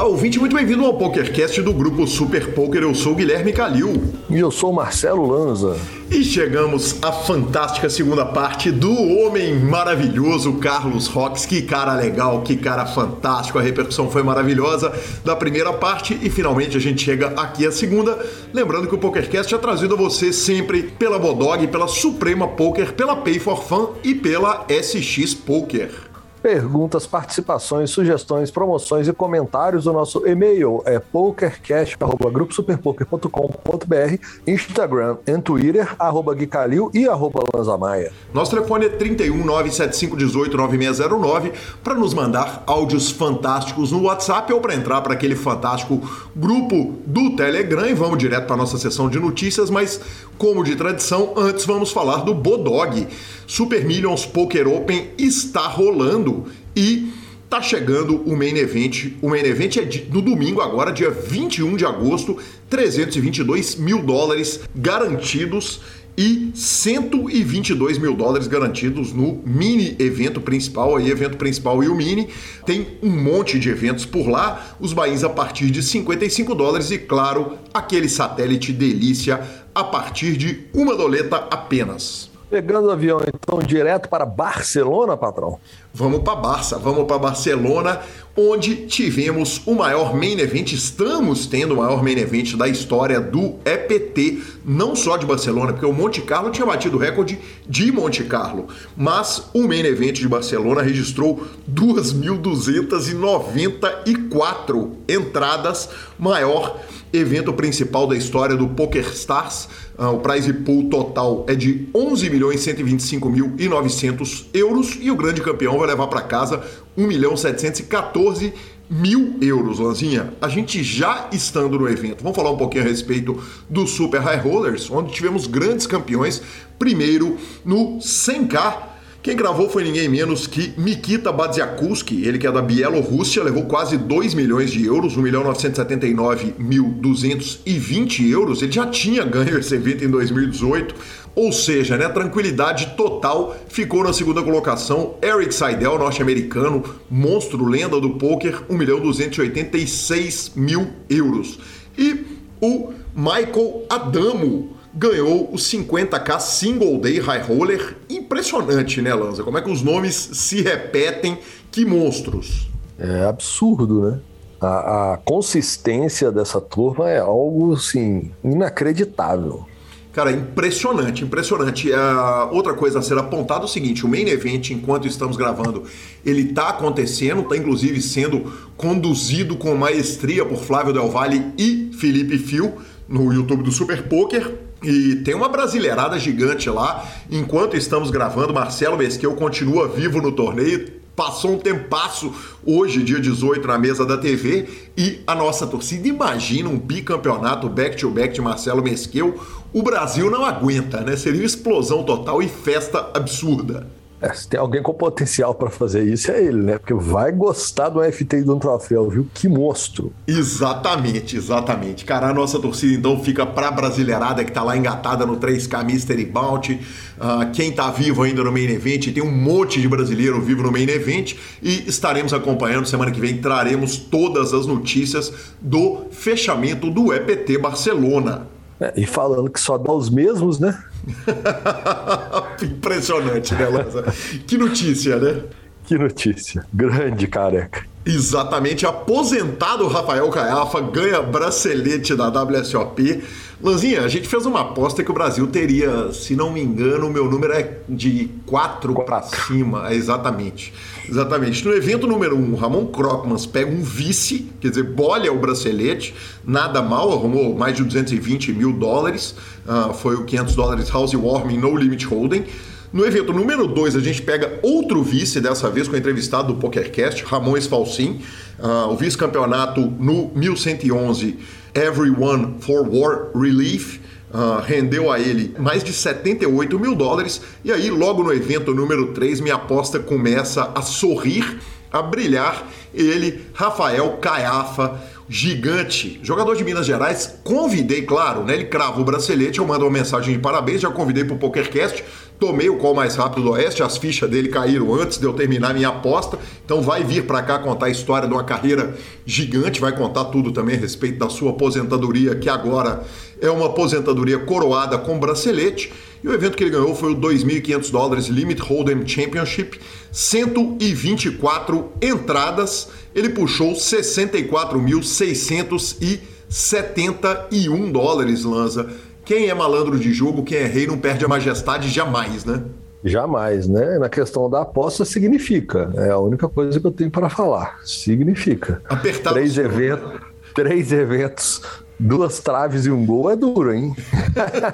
Olá, ouvinte, muito bem-vindo ao PokerCast do grupo Super Poker. Eu sou o Guilherme Calil. E eu sou o Marcelo Lanza. E chegamos à fantástica segunda parte do homem maravilhoso Carlos Rox. Que cara legal, que cara fantástico. A repercussão foi maravilhosa da primeira parte e finalmente a gente chega aqui à segunda. Lembrando que o PokerCast é trazido a você sempre pela Bodog, pela Suprema Poker, pela Pay for Fun e pela SX Poker. Perguntas, participações, sugestões, promoções e comentários. O nosso e-mail é pokercast.gruposuperpoker.com.br, Instagram e Twitter, arroba Guicalil e arroba Lanzamaia. Nosso telefone é 31 97518 9609 para nos mandar áudios fantásticos no WhatsApp ou para entrar para aquele fantástico grupo do Telegram e vamos direto para nossa sessão de notícias, mas como de tradição, antes vamos falar do Bodog. Super Millions Poker Open está rolando e tá chegando o main event. O main event é no domingo, agora, dia 21 de agosto, 322 mil dólares garantidos e 122 mil dólares garantidos no mini evento principal, aí evento principal e o mini. Tem um monte de eventos por lá, os bains a partir de 55 dólares e, claro, aquele satélite delícia a partir de uma doleta apenas. Pegando o avião, então, direto para Barcelona, patrão? Vamos para Barça, vamos para Barcelona, onde tivemos o maior main event, estamos tendo o maior main event da história do EPT, não só de Barcelona, porque o Monte Carlo tinha batido o recorde de Monte Carlo, mas o main event de Barcelona registrou 2.294 entradas, maior evento principal da história do Poker Stars. Uh, o prize pool total é de 11 milhões 125 mil e 900 euros e o grande campeão vai levar para casa 1 milhão 714 mil euros, Lanzinha. A gente já estando no evento, vamos falar um pouquinho a respeito do Super High Rollers, onde tivemos grandes campeões. Primeiro no 100K quem gravou foi ninguém menos que Mikita Badziakuski, ele que é da Bielorrússia, levou quase 2 milhões de euros, 1 milhão 979.220 euros. Ele já tinha ganho esse evento em 2018, ou seja, né, tranquilidade total. Ficou na segunda colocação Eric Seidel, norte-americano, monstro, lenda do poker, 1 milhão 286 mil euros. E o Michael Adamo, ganhou o 50k Single Day High Roller. Impressionante, né, Lanza? Como é que os nomes se repetem? Que monstros! É absurdo, né? A, a consistência dessa turma é algo, assim, inacreditável. Cara, impressionante, impressionante. Uh, outra coisa a ser apontada é o seguinte: o main event, enquanto estamos gravando, ele está acontecendo, está inclusive sendo conduzido com maestria por Flávio Del Valle e Felipe Fio no YouTube do Super Poker. E tem uma brasileirada gigante lá. Enquanto estamos gravando, Marcelo Mesquil continua vivo no torneio. Passou um tempasso hoje, dia 18, na mesa da TV. E a nossa torcida imagina um bicampeonato back-to-back de Marcelo Mesquil. O Brasil não aguenta, né? Seria explosão total e festa absurda. É, se tem alguém com potencial para fazer isso, é ele, né? Porque vai gostar do FT e do troféu, viu? Que monstro. Exatamente, exatamente. Cara, a nossa torcida então fica pra brasileirada que tá lá engatada no 3K Mystery Bounty. Uh, quem tá vivo ainda no Main Event, tem um monte de brasileiro vivo no Main Event e estaremos acompanhando. Semana que vem traremos todas as notícias do fechamento do EPT Barcelona. É, e falando que só dá os mesmos, né? Impressionante, né, Lanza? Que notícia, né? Que notícia. Grande careca. Exatamente. Aposentado Rafael Caiafa ganha bracelete da WSOP. Lanzinha, a gente fez uma aposta que o Brasil teria, se não me engano, o meu número é de 4 para cima. Exatamente. Exatamente. No evento número 1, um, Ramon Krockmans pega um vice, quer dizer, bolha o bracelete, nada mal, arrumou mais de 220 mil dólares, uh, foi o 500 dólares House Warming No Limit Holding. No evento número 2, a gente pega outro vice, dessa vez com o entrevistado do PokerCast, Ramon Esfalcin, uh, o vice-campeonato no 1111 Everyone for War Relief. Uh, rendeu a ele mais de 78 mil dólares. E aí, logo no evento número 3, minha aposta começa a sorrir, a brilhar. Ele, Rafael Caiafa, gigante, jogador de Minas Gerais. Convidei, claro, né? Ele crava o bracelete, eu mando uma mensagem de parabéns, já convidei para o PokerCast. Tomei o call mais rápido do Oeste, as fichas dele caíram antes de eu terminar minha aposta, então vai vir para cá contar a história de uma carreira gigante, vai contar tudo também a respeito da sua aposentadoria, que agora é uma aposentadoria coroada com bracelete. E o evento que ele ganhou foi o 2.500 dólares Limit Hold'em Championship, 124 entradas, ele puxou 64.671 dólares, Lanza quem é malandro de jogo, quem é rei, não perde a majestade jamais, né? Jamais, né? Na questão da aposta, significa. É a única coisa que eu tenho para falar. Significa. Apertar três, evento, né? três eventos, duas traves e um gol é duro, hein?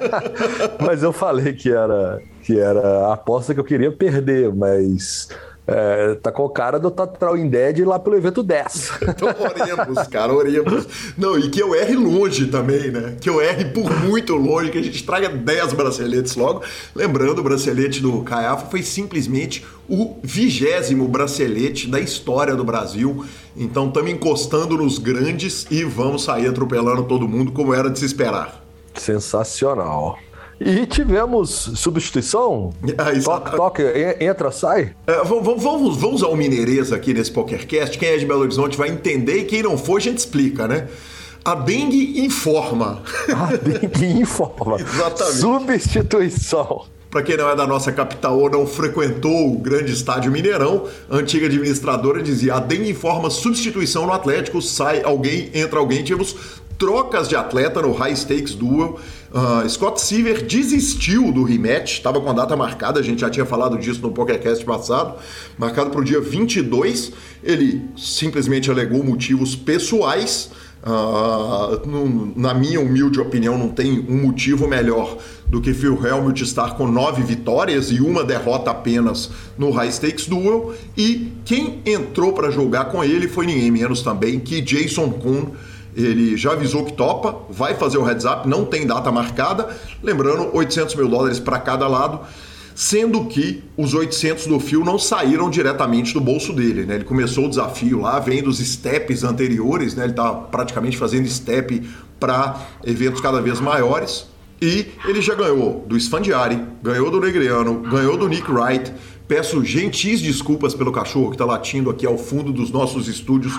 mas eu falei que era, que era a aposta que eu queria perder, mas é, tá com o cara do Tatral Dead lá pelo evento 10. Então oremos, cara, oremos. Não, e que eu erre longe também, né? Que eu erre por muito longe, que a gente traga 10 braceletes logo. Lembrando, o bracelete do Caiafa foi simplesmente o vigésimo bracelete da história do Brasil. Então estamos encostando nos grandes e vamos sair atropelando todo mundo como era de se esperar. Sensacional. E tivemos substituição? É, toque, toque, entra, sai? É, vamos, vamos, vamos ao Mineirês aqui nesse PokerCast. Quem é de Belo Horizonte vai entender e quem não for, a gente explica, né? A dengue informa. A dengue informa. Exatamente. Substituição. Para quem não é da nossa capital ou não frequentou o grande estádio Mineirão, a antiga administradora dizia: a dengue informa substituição no Atlético, sai alguém, entra alguém. Tivemos trocas de atleta no High Stakes Duel. Uh, Scott Seaver desistiu do rematch, estava com a data marcada, a gente já tinha falado disso no PokerCast passado, marcado para o dia 22. Ele simplesmente alegou motivos pessoais. Uh, na minha humilde opinião, não tem um motivo melhor do que Phil Helmut estar com nove vitórias e uma derrota apenas no High Stakes Duel. E quem entrou para jogar com ele foi ninguém menos também que Jason Kuhn ele já avisou que topa, vai fazer o heads up, não tem data marcada. Lembrando, 800 mil dólares para cada lado, sendo que os 800 do fio não saíram diretamente do bolso dele. Né? Ele começou o desafio lá, vem dos steps anteriores, né? ele está praticamente fazendo step para eventos cada vez maiores. E ele já ganhou do Sfandiari, ganhou do Negreano, ganhou do Nick Wright. Peço gentis desculpas pelo cachorro que está latindo aqui ao fundo dos nossos estúdios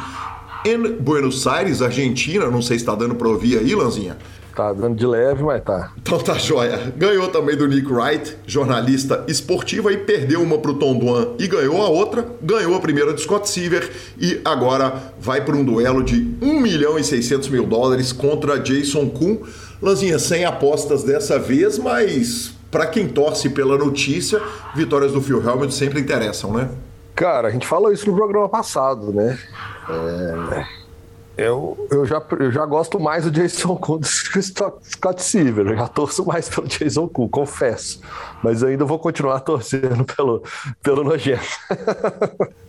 em Buenos Aires, Argentina. Não sei se está dando para ouvir aí, Lanzinha. Tá dando de leve, mas tá. Então tá joia. Ganhou também do Nick Wright, jornalista esportivo, e perdeu uma pro Tom Duan e ganhou a outra. Ganhou a primeira do Scott Seaver e agora vai para um duelo de 1 milhão e 600 mil dólares contra Jason Kuhn. Lanzinha, sem apostas dessa vez, mas para quem torce pela notícia, vitórias do Phil Helmut sempre interessam, né? Cara, a gente falou isso no programa passado, né? É, eu, eu, já, eu já gosto mais do Jason Kuhn do que o Scott Silver. Eu já torço mais pelo Jason Kuhn, confesso. Mas ainda vou continuar torcendo pelo, pelo nojento.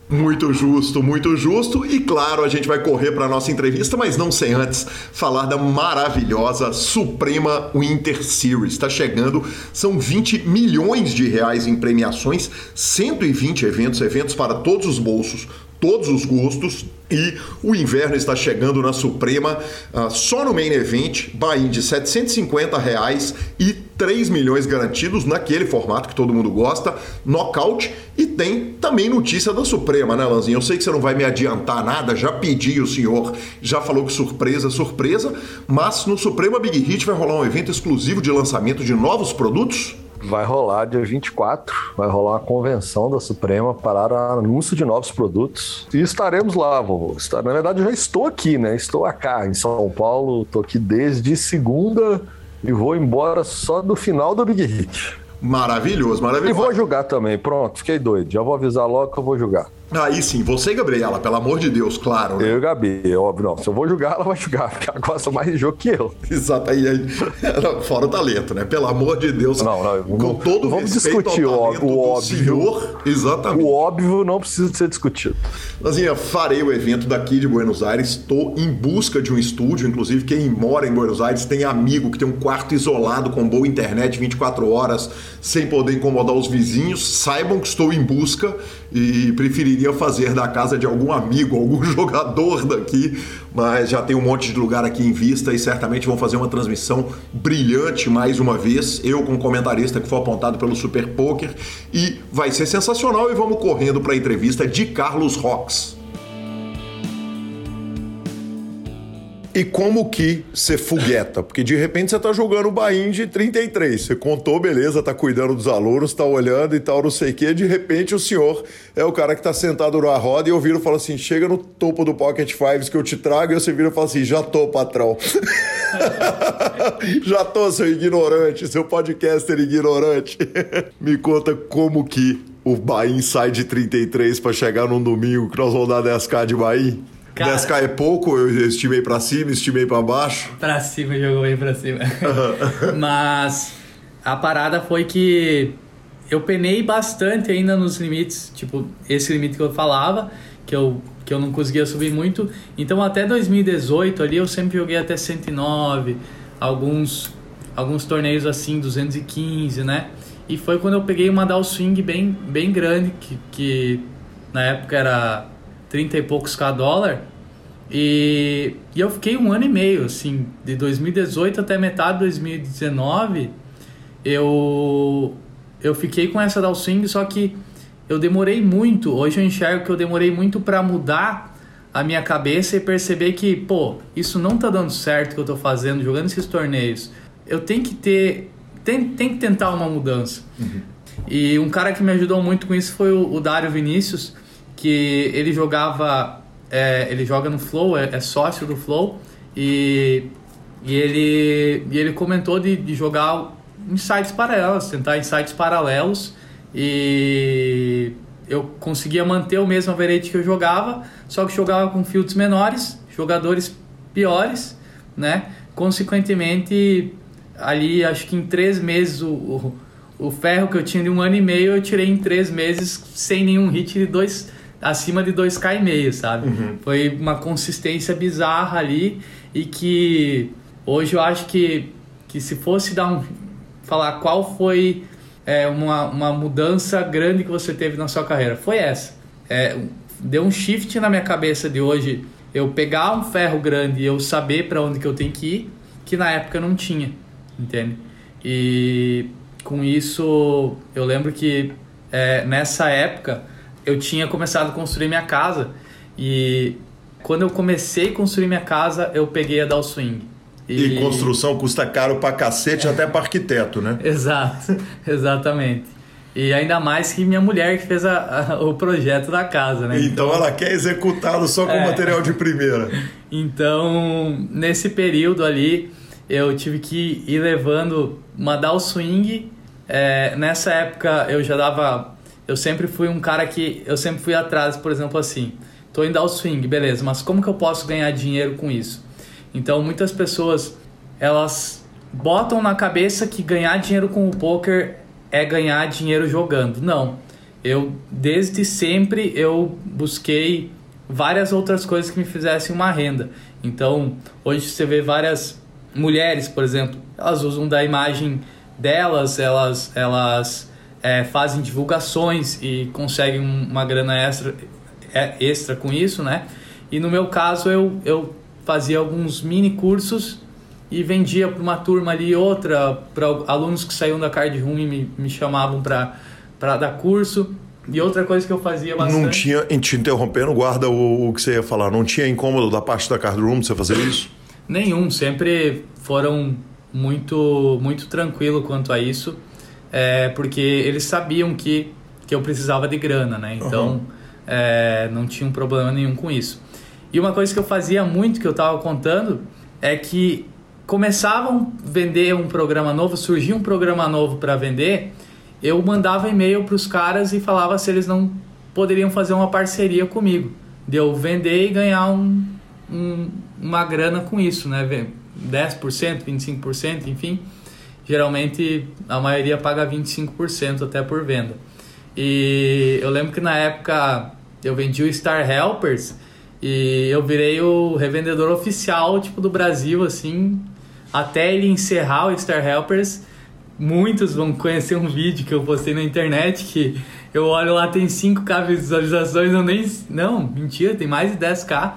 Muito justo, muito justo. E claro, a gente vai correr para nossa entrevista, mas não sem antes falar da maravilhosa Suprema Winter Series. Está chegando, são 20 milhões de reais em premiações, 120 eventos, eventos para todos os bolsos, todos os gostos e o inverno está chegando na Suprema uh, só no main event, buy de 750 reais e 3 milhões garantidos naquele formato que todo mundo gosta, knockout e tem também notícia da Suprema, né Lanzinho? Eu sei que você não vai me adiantar nada, já pedi o senhor, já falou que surpresa, surpresa, mas no Suprema Big Hit vai rolar um evento exclusivo de lançamento de novos produtos? Vai rolar dia 24, vai rolar uma convenção da Suprema para anúncio de novos produtos. E estaremos lá, estar. Na verdade, eu já estou aqui, né? Estou aqui em São Paulo, estou aqui desde segunda e vou embora só do final do Big Hit. Maravilhoso, maravilhoso. E vou jogar também, pronto, fiquei doido. Já vou avisar logo que eu vou jogar. Aí sim, você e Gabriela, pelo amor de Deus, claro. Né? Eu e Gabi, óbvio, não. Se eu vou jogar, ela vai jogar, porque ela gosta mais de jogo que eu. Exato, aí, aí fora o talento, né? Pelo amor de Deus. Não, não, com não, todo vamos discutir o óbvio. Senhor, exatamente. O óbvio não precisa ser discutido. Lazinha, farei o evento daqui de Buenos Aires, estou em busca de um estúdio, inclusive quem mora em Buenos Aires tem amigo que tem um quarto isolado com boa internet 24 horas, sem poder incomodar os vizinhos, saibam que estou em busca e preferiria iria fazer da casa de algum amigo, algum jogador daqui, mas já tem um monte de lugar aqui em vista e certamente vão fazer uma transmissão brilhante mais uma vez. Eu, como comentarista que foi apontado pelo Super Poker, e vai ser sensacional. E vamos correndo para a entrevista de Carlos Rox. E como que você fogueta? Porque de repente você tá jogando o Bahia de 33. Você contou, beleza, tá cuidando dos alunos, tá olhando e tal, não sei o quê. De repente o senhor é o cara que tá sentado na roda e eu viro e falo assim: chega no topo do Pocket Fives que eu te trago. E você vira e fala assim: já tô, patrão. já tô, seu ignorante, seu podcaster ignorante. Me conta como que o Bahia sai de 33 para chegar num domingo que nós vamos dar 10k de Bahia. Cara, 10k é pouco, eu estimei para cima, estimei para baixo. Para cima, jogou bem para cima. Mas a parada foi que eu penei bastante ainda nos limites, tipo, esse limite que eu falava, que eu, que eu não conseguia subir muito. Então até 2018 ali eu sempre joguei até 109, alguns alguns torneios assim, 215, né? E foi quando eu peguei uma down swing bem, bem grande, que, que na época era 30 e poucos K dólar. E, e eu fiquei um ano e meio, assim, de 2018 até metade de 2019, eu, eu fiquei com essa downswing, só que eu demorei muito, hoje eu enxergo que eu demorei muito para mudar a minha cabeça e perceber que, pô, isso não tá dando certo que eu tô fazendo, jogando esses torneios. Eu tenho que ter, tem, tem que tentar uma mudança. Uhum. E um cara que me ajudou muito com isso foi o, o Dário Vinícius, que ele jogava, é, ele joga no Flow, é, é, sócio do Flow e, e ele e ele comentou de, de jogar sites paralelos, tentar sites paralelos e eu conseguia manter o mesmo average que eu jogava, só que jogava com fields menores, jogadores piores, né? Consequentemente, ali acho que em três meses o, o, o ferro que eu tinha de um ano e meio eu tirei em três meses sem nenhum hit de dois acima de 2K e meio, sabe? Uhum. Foi uma consistência bizarra ali e que hoje eu acho que, que se fosse dar um falar qual foi é, uma, uma mudança grande que você teve na sua carreira, foi essa. É, deu um shift na minha cabeça de hoje eu pegar um ferro grande e eu saber para onde que eu tenho que ir, que na época não tinha, entende? E com isso eu lembro que é, nessa época eu tinha começado a construir minha casa e quando eu comecei a construir minha casa, eu peguei a Dow Swing. E... e construção custa caro pra cacete, é. até pra arquiteto, né? Exato, exatamente. E ainda mais que minha mulher que fez a, a, o projeto da casa, né? Então, então ela quer executá-lo só com é. material de primeira. Então, nesse período ali, eu tive que ir levando uma Dow Swing. É, nessa época eu já dava eu sempre fui um cara que eu sempre fui atrás, por exemplo, assim, tô indo ao swing, beleza, mas como que eu posso ganhar dinheiro com isso? Então, muitas pessoas elas botam na cabeça que ganhar dinheiro com o poker é ganhar dinheiro jogando. Não. Eu desde sempre eu busquei várias outras coisas que me fizessem uma renda. Então, hoje você vê várias mulheres, por exemplo, elas usam da imagem delas, elas elas é, fazem divulgações e conseguem uma grana extra, é, extra com isso, né? E no meu caso eu, eu fazia alguns mini cursos e vendia para uma turma ali, outra para alunos que saíam da card room e me, me chamavam para dar curso. E outra coisa que eu fazia bastante... Não tinha, te interrompendo, guarda o, o que você ia falar, não tinha incômodo da parte da card room você fazer isso? Nenhum, sempre foram muito, muito tranquilo quanto a isso é, porque eles sabiam que, que eu precisava de grana, né? Então uhum. é, não tinha um problema nenhum com isso. E uma coisa que eu fazia muito, que eu estava contando, é que começavam a vender um programa novo, surgia um programa novo para vender, eu mandava e-mail para os caras e falava se eles não poderiam fazer uma parceria comigo, de eu vender e ganhar um, um, uma grana com isso, né? 10%, 25%, enfim geralmente a maioria paga 25% até por venda. E eu lembro que na época eu vendi o Star Helpers e eu virei o revendedor oficial tipo do Brasil assim, até ele encerrar o Star Helpers. Muitos vão conhecer um vídeo que eu postei na internet que eu olho lá, tem 5k visualizações, eu nem. Não, mentira, tem mais de 10k.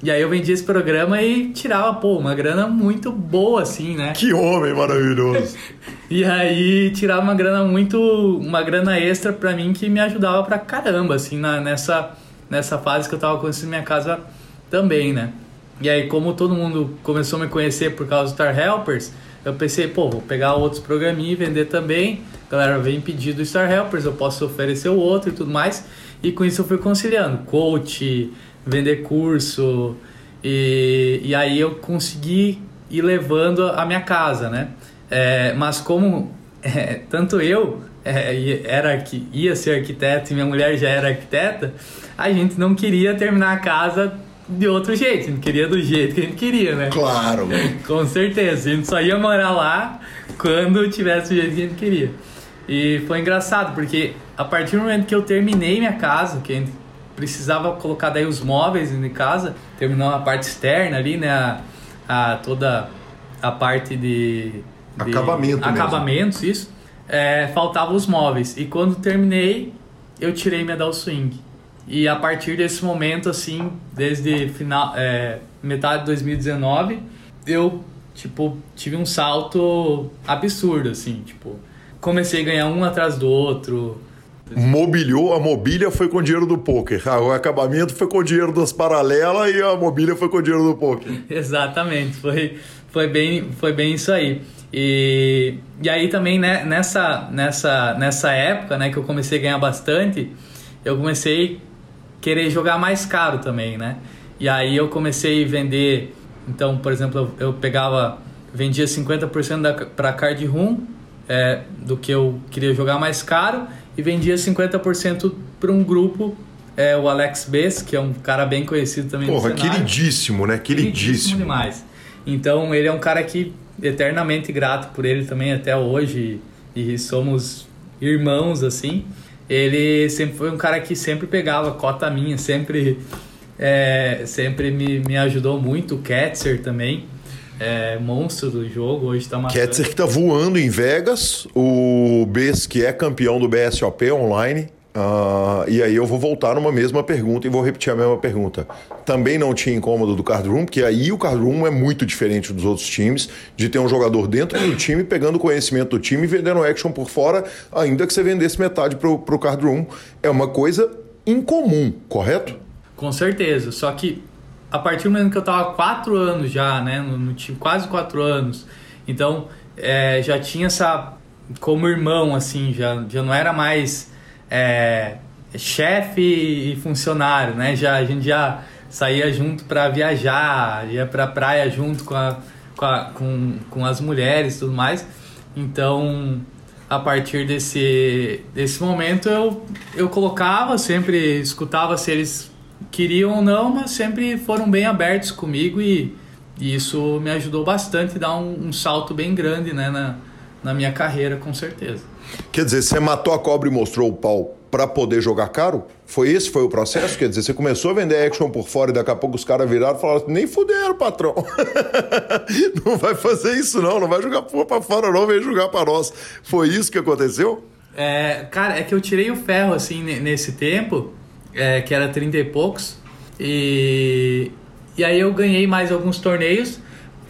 E aí eu vendia esse programa e tirava, pô, uma grana muito boa, assim, né? Que homem maravilhoso! e aí tirava uma grana muito. uma grana extra pra mim que me ajudava pra caramba, assim, na, nessa, nessa fase que eu tava construindo minha casa também, né? E aí, como todo mundo começou a me conhecer por causa do Star Helpers, eu pensei, pô, vou pegar outros programinhos e vender também. A galera vem pedir do Star Helpers, eu posso oferecer o outro e tudo mais. E com isso eu fui conciliando coach, vender curso. E, e aí eu consegui ir levando a minha casa, né? É, mas como é, tanto eu é, era ia ser arquiteto e minha mulher já era arquiteta, a gente não queria terminar a casa de outro jeito, a gente queria do jeito que a gente queria, né? Claro. Com certeza, a gente só ia morar lá quando tivesse o jeito que a gente queria. E foi engraçado, porque a partir do momento que eu terminei minha casa, que a gente precisava colocar daí os móveis em casa, terminou a parte externa ali, né? A, a toda a parte de, de acabamento acabamentos, mesmo. isso. É, faltavam os móveis. E quando terminei, eu tirei minha Down Swing. E a partir desse momento, assim, desde final, é, metade de 2019, eu, tipo, tive um salto absurdo, assim, tipo, comecei a ganhar um atrás do outro. Mobiliou, a mobília foi com dinheiro do poker. Ah, o acabamento foi com dinheiro das paralelas e a mobília foi com dinheiro do poker. Exatamente, foi, foi, bem, foi bem isso aí. E, e aí também né, nessa, nessa, nessa época né, que eu comecei a ganhar bastante, eu comecei querer jogar mais caro também, né? E aí eu comecei a vender, então, por exemplo, eu, eu pegava, vendia 50% para card room é, do que eu queria jogar mais caro e vendia 50% para um grupo, é, o Alex Bess, que é um cara bem conhecido também Porra, queridíssimo, né? Queridíssimo. queridíssimo demais. Então, ele é um cara que eternamente grato por ele também até hoje e somos irmãos assim ele sempre foi um cara que sempre pegava cota minha, sempre, é, sempre me, me ajudou muito. O Ketzer também, é, monstro do jogo, hoje está matando. Ketzer que tá voando em Vegas, o Bess que é campeão do BSOP online, Uh, e aí eu vou voltar numa mesma pergunta e vou repetir a mesma pergunta. Também não tinha incômodo do card room, porque aí o card room é muito diferente dos outros times, de ter um jogador dentro do time, pegando conhecimento do time e vendendo action por fora, ainda que você vendesse metade pro, pro card room. É uma coisa incomum, correto? Com certeza. Só que a partir do momento que eu tava quatro anos já, né, no, no time, quase quatro anos, então é, já tinha essa como irmão, assim, já, já não era mais é, chefe e funcionário, né? Já, a gente já saía junto para viajar, ia para praia junto com, a, com, a, com, com as mulheres e tudo mais. Então, a partir desse, desse momento, eu, eu colocava, sempre escutava se eles queriam ou não, mas sempre foram bem abertos comigo e, e isso me ajudou bastante a dar um, um salto bem grande né, na, na minha carreira, com certeza. Quer dizer, você matou a cobra e mostrou o pau para poder jogar caro? Foi esse foi o processo? Quer dizer, você começou a vender action por fora e daqui a pouco os caras viraram e falaram assim, nem fuderam, patrão. não vai fazer isso não, não vai jogar porra pra fora não, vem jogar para nós. Foi isso que aconteceu? É, cara, é que eu tirei o ferro assim nesse tempo, é, que era 30 e poucos, e, e aí eu ganhei mais alguns torneios,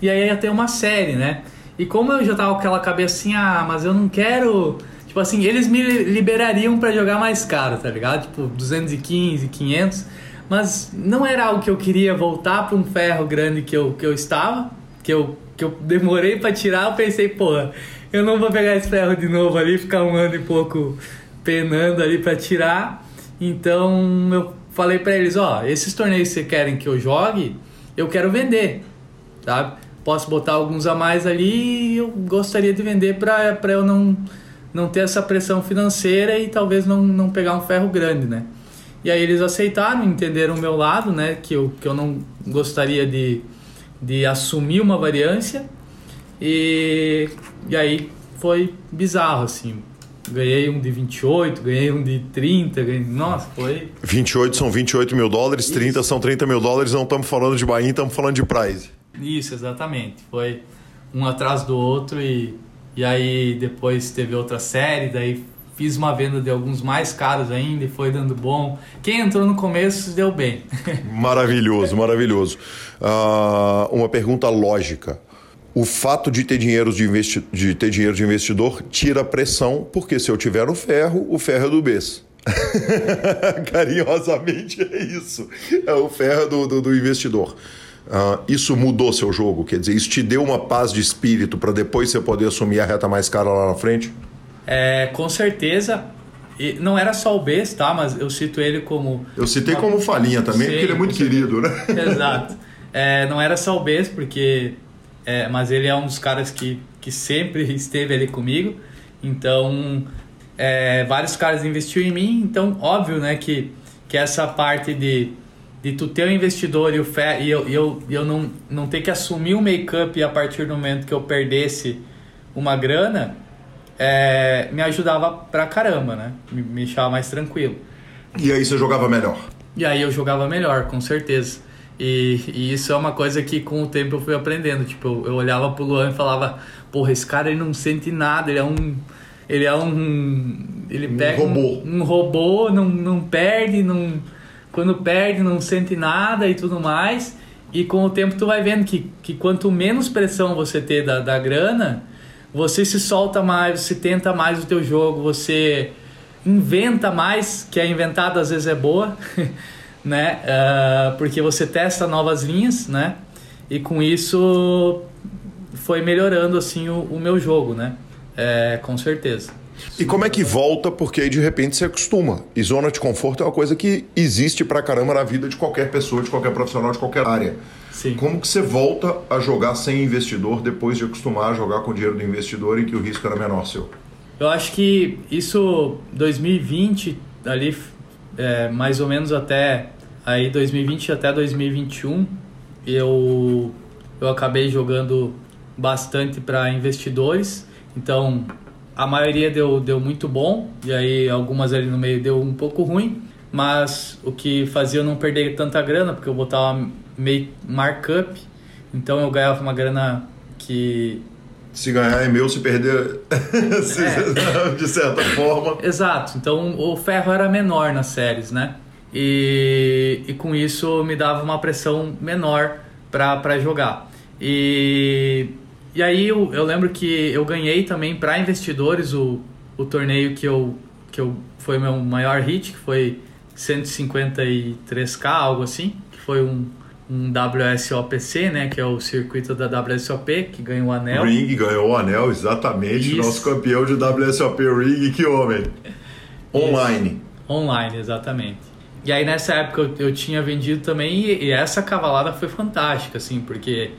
e aí ia ter uma série, né? E como eu já tava com aquela assim, ah, mas eu não quero. Tipo assim, eles me liberariam para jogar mais caro, tá ligado? Tipo, 215, 500. Mas não era algo que eu queria voltar para um ferro grande que eu, que eu estava, que eu, que eu demorei para tirar. Eu pensei, porra, eu não vou pegar esse ferro de novo ali, ficar um ano e pouco penando ali para tirar. Então eu falei para eles: ó, esses torneios que vocês querem que eu jogue, eu quero vender, sabe? posso botar alguns a mais ali e eu gostaria de vender para eu não, não ter essa pressão financeira e talvez não, não pegar um ferro grande, né? E aí eles aceitaram, entenderam o meu lado, né? Que eu, que eu não gostaria de, de assumir uma variância e, e aí foi bizarro, assim. Ganhei um de 28, ganhei um de 30, ganhei... nossa, foi... 28 são 28 mil dólares, Isso. 30 são 30 mil dólares, não estamos falando de Bahia, estamos falando de prize. Isso, exatamente. Foi um atrás do outro e, e aí depois teve outra série, daí fiz uma venda de alguns mais caros ainda e foi dando bom. Quem entrou no começo deu bem. maravilhoso, maravilhoso. Uh, uma pergunta lógica. O fato de ter, dinheiro de, investi de ter dinheiro de investidor tira a pressão, porque se eu tiver no ferro, o ferro é do BES. Carinhosamente é isso. É o ferro do, do, do investidor. Uh, isso mudou seu jogo? Quer dizer, isso te deu uma paz de espírito para depois você poder assumir a reta mais cara lá na frente? É, com certeza. E não era só o Bess, tá? Mas eu cito ele como. Eu citei uma... como falinha também, Sim, porque ele é muito querido, né? Exato. É, não era só o Bess, porque. É, mas ele é um dos caras que, que sempre esteve ali comigo. Então, é, vários caras investiu em mim. Então, óbvio, né, que, que essa parte de de tu ter um investidor e, o fe, e eu, eu, eu não, não ter que assumir o make-up a partir do momento que eu perdesse uma grana, é, me ajudava pra caramba, né? Me, me deixava mais tranquilo. E aí você jogava melhor? E aí eu jogava melhor, com certeza. E, e, isso é uma coisa que com o tempo eu fui aprendendo. Tipo, eu, eu olhava pro Luan e falava, porra, esse cara ele não sente nada, ele é um. Ele é um. Ele pega um robô. Um, um robô, não, não perde, não quando perde não sente nada e tudo mais. E com o tempo tu vai vendo que, que quanto menos pressão você ter da, da grana, você se solta mais, você tenta mais o teu jogo, você inventa mais, que a inventada às vezes é boa, né? Uh, porque você testa novas linhas, né? E com isso foi melhorando assim o, o meu jogo, né? É, com certeza. E como é que volta? Porque aí de repente você acostuma. E zona de conforto é uma coisa que existe pra caramba na vida de qualquer pessoa, de qualquer profissional, de qualquer área. Sim. Como que você volta a jogar sem investidor depois de acostumar a jogar com o dinheiro do investidor em que o risco era menor seu? Eu acho que isso 2020 ali é, mais ou menos até aí 2020 até 2021 eu eu acabei jogando bastante para investidores. Então, a maioria deu, deu muito bom, e aí algumas ali no meio deu um pouco ruim, mas o que fazia eu não perder tanta grana, porque eu botava meio markup, então eu ganhava uma grana que. Se ganhar é meu, se perder, é. de certa forma. Exato, então o ferro era menor nas séries, né? E, e com isso me dava uma pressão menor para jogar. E e aí eu, eu lembro que eu ganhei também para investidores o, o torneio que eu, que eu foi meu maior hit, que foi 153k, algo assim, que foi um, um WSOPC, né, que é o circuito da WSOP, que ganhou o anel. Ring ganhou o anel, exatamente, Isso. nosso campeão de WSOP Ring, que homem. Online. Isso. Online, exatamente. E aí nessa época eu, eu tinha vendido também e, e essa cavalada foi fantástica, assim, porque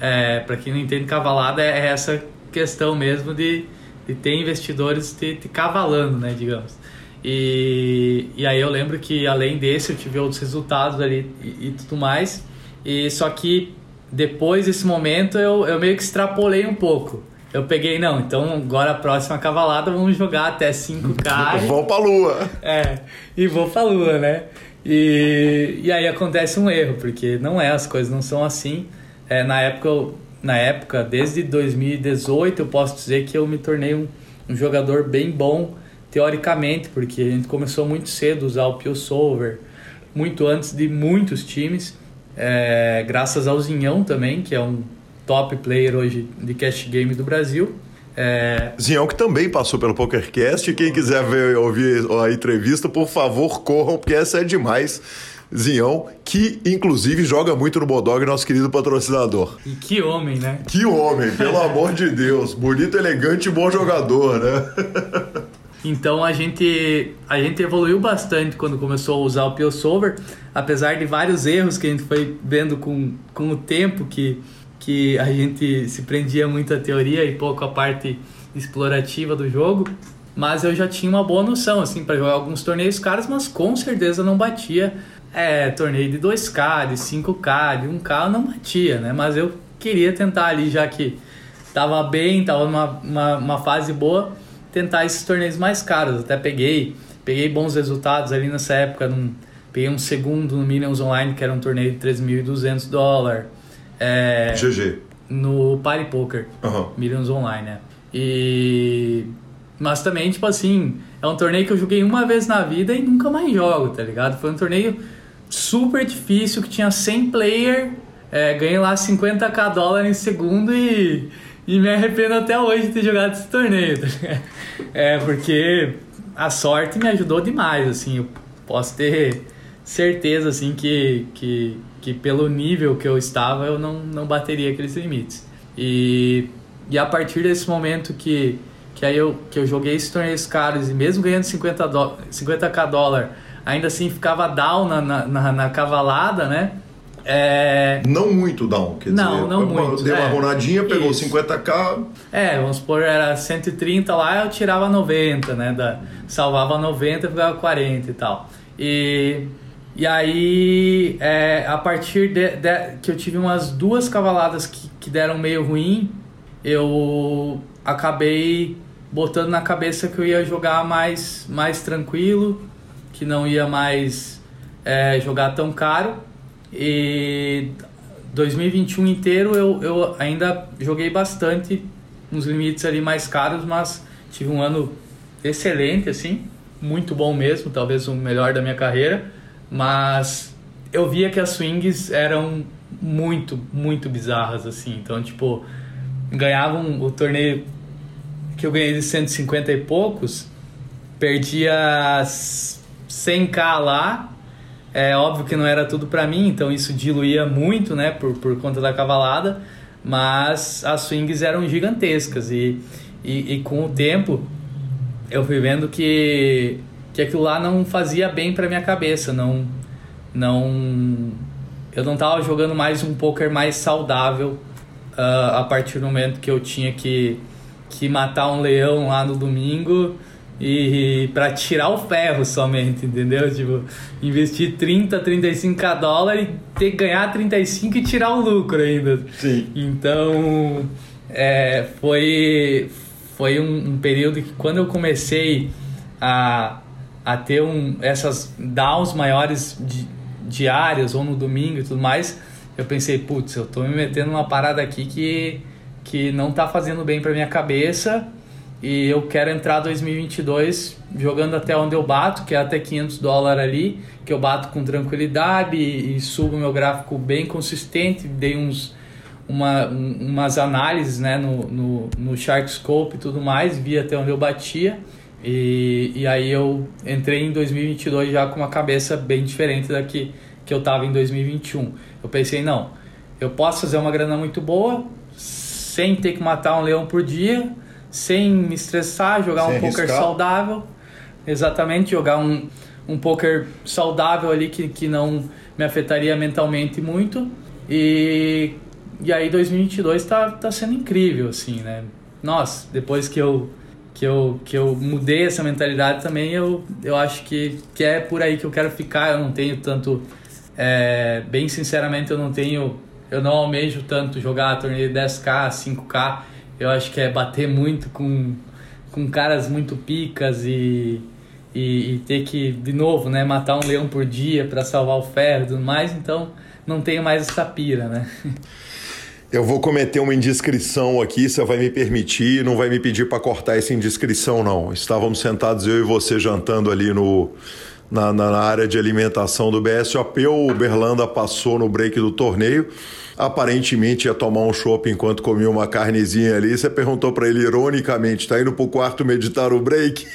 é, para quem não entende cavalada, é essa questão mesmo de, de ter investidores te, te cavalando, né, digamos. E, e aí eu lembro que além desse eu tive outros resultados ali e, e tudo mais. E só que depois desse momento eu, eu meio que extrapolei um pouco. Eu peguei, não, então agora a próxima cavalada vamos jogar até 5K. vou pra lua. É, e vou pra lua, né? E, e aí acontece um erro, porque não é, as coisas não são assim é, na época, na época, desde 2018, eu posso dizer que eu me tornei um, um jogador bem bom teoricamente, porque a gente começou muito cedo a usar o PioSolver, muito antes de muitos times, é, graças ao Zinhão também, que é um top player hoje de cash game do Brasil. É... Zinhão que também passou pelo PokerCast. Quem quiser ver, ouvir a entrevista, por favor, corram, porque essa é demais. Zinhão, que inclusive joga muito no Bodog, nosso querido patrocinador. E que homem, né? Que homem, pelo amor de Deus. Bonito, elegante e bom jogador, né? Então a gente, a gente evoluiu bastante quando começou a usar o PioSolver, apesar de vários erros que a gente foi vendo com, com o tempo que, que a gente se prendia muito à teoria e pouco à parte explorativa do jogo. Mas eu já tinha uma boa noção assim para jogar alguns torneios caros, mas com certeza não batia é, torneio de 2K, de 5K, de 1K eu não batia, né? Mas eu queria tentar ali, já que tava bem, tava numa uma, uma fase boa, tentar esses torneios mais caros. Até peguei, peguei bons resultados ali nessa época. Num, peguei um segundo no Millions Online, que era um torneio de 3.200 dólares. É, GG. No Party Poker, uhum. Millions Online, né? E Mas também, tipo assim, é um torneio que eu joguei uma vez na vida e nunca mais jogo, tá ligado? Foi um torneio super difícil, que tinha 100 player, é, ganhei lá 50k dólares em segundo e, e me arrependo até hoje de ter jogado esse torneio, tá ligado? É, porque a sorte me ajudou demais, assim, eu posso ter certeza, assim, que, que, que pelo nível que eu estava, eu não, não bateria aqueles limites. E, e a partir desse momento que, que aí eu, que eu joguei esses torneios caros e mesmo ganhando 50 do, 50k dólar, ainda assim ficava down na, na, na cavalada, né? É... Não muito down, quer não, dizer, não muito. deu uma é, ronadinha, pegou isso. 50k. É, vamos supor, era 130 lá, eu tirava 90, né? Da, salvava 90 ficava 40 e tal. E, e aí, é, a partir de, de, que eu tive umas duas cavaladas que, que deram meio ruim, eu acabei botando na cabeça que eu ia jogar mais, mais tranquilo, que não ia mais é, jogar tão caro. E 2021 inteiro eu, eu ainda joguei bastante nos limites ali mais caros, mas tive um ano excelente, assim, muito bom mesmo, talvez o melhor da minha carreira, mas eu via que as swings eram muito, muito bizarras, assim, então, tipo, ganhavam o torneio que eu ganhei de 150 e poucos, perdia 100k lá. É óbvio que não era tudo para mim, então isso diluía muito, né, por, por conta da cavalada, mas as swings eram gigantescas e, e, e com o tempo eu fui vendo que, que aquilo lá não fazia bem para minha cabeça, não não eu não tava jogando mais um poker mais saudável uh, a partir do momento que eu tinha que que matar um leão lá no domingo e para tirar o ferro somente, entendeu? Tipo, investir 30, 35k dólares e ter que ganhar 35 e tirar o lucro ainda. Sim. Então, é, foi foi um, um, período que quando eu comecei a, a ter um, essas downs maiores di, diárias ou no domingo e tudo mais, eu pensei, putz, eu tô me metendo numa parada aqui que que não tá fazendo bem para minha cabeça e eu quero entrar 2022 jogando até onde eu bato, que é até 500 dólares ali, que eu bato com tranquilidade e, e subo meu gráfico bem consistente, dei uns uma, umas análises né, no, no, no Sharkscope e tudo mais, vi até onde eu batia. E, e aí eu entrei em 2022 já com uma cabeça bem diferente da que, que eu tava em 2021. Eu pensei, não, eu posso fazer uma grana muito boa, sem ter que matar um leão por dia, sem me estressar, jogar sem um poker saudável. Exatamente, jogar um, um poker saudável ali que, que não me afetaria mentalmente muito. E, e aí 2022 tá, tá sendo incrível, assim, né? Nossa, depois que eu, que eu, que eu mudei essa mentalidade também, eu, eu acho que, que é por aí que eu quero ficar. Eu não tenho tanto... É, bem sinceramente, eu não tenho eu não almejo tanto jogar torneio 10k, 5k. Eu acho que é bater muito com, com caras muito picas e, e, e ter que, de novo, né, matar um leão por dia para salvar o ferro e tudo mais. Então, não tenho mais essa pira, né? Eu vou cometer uma indiscrição aqui, você vai me permitir, não vai me pedir para cortar essa indiscrição, não. Estávamos sentados eu e você jantando ali no, na, na, área de alimentação do BSOP. O Berlanda passou no break do torneio. Aparentemente ia tomar um chopp enquanto comia uma carnezinha ali. Você perguntou para ele ironicamente: tá indo pro quarto meditar o break?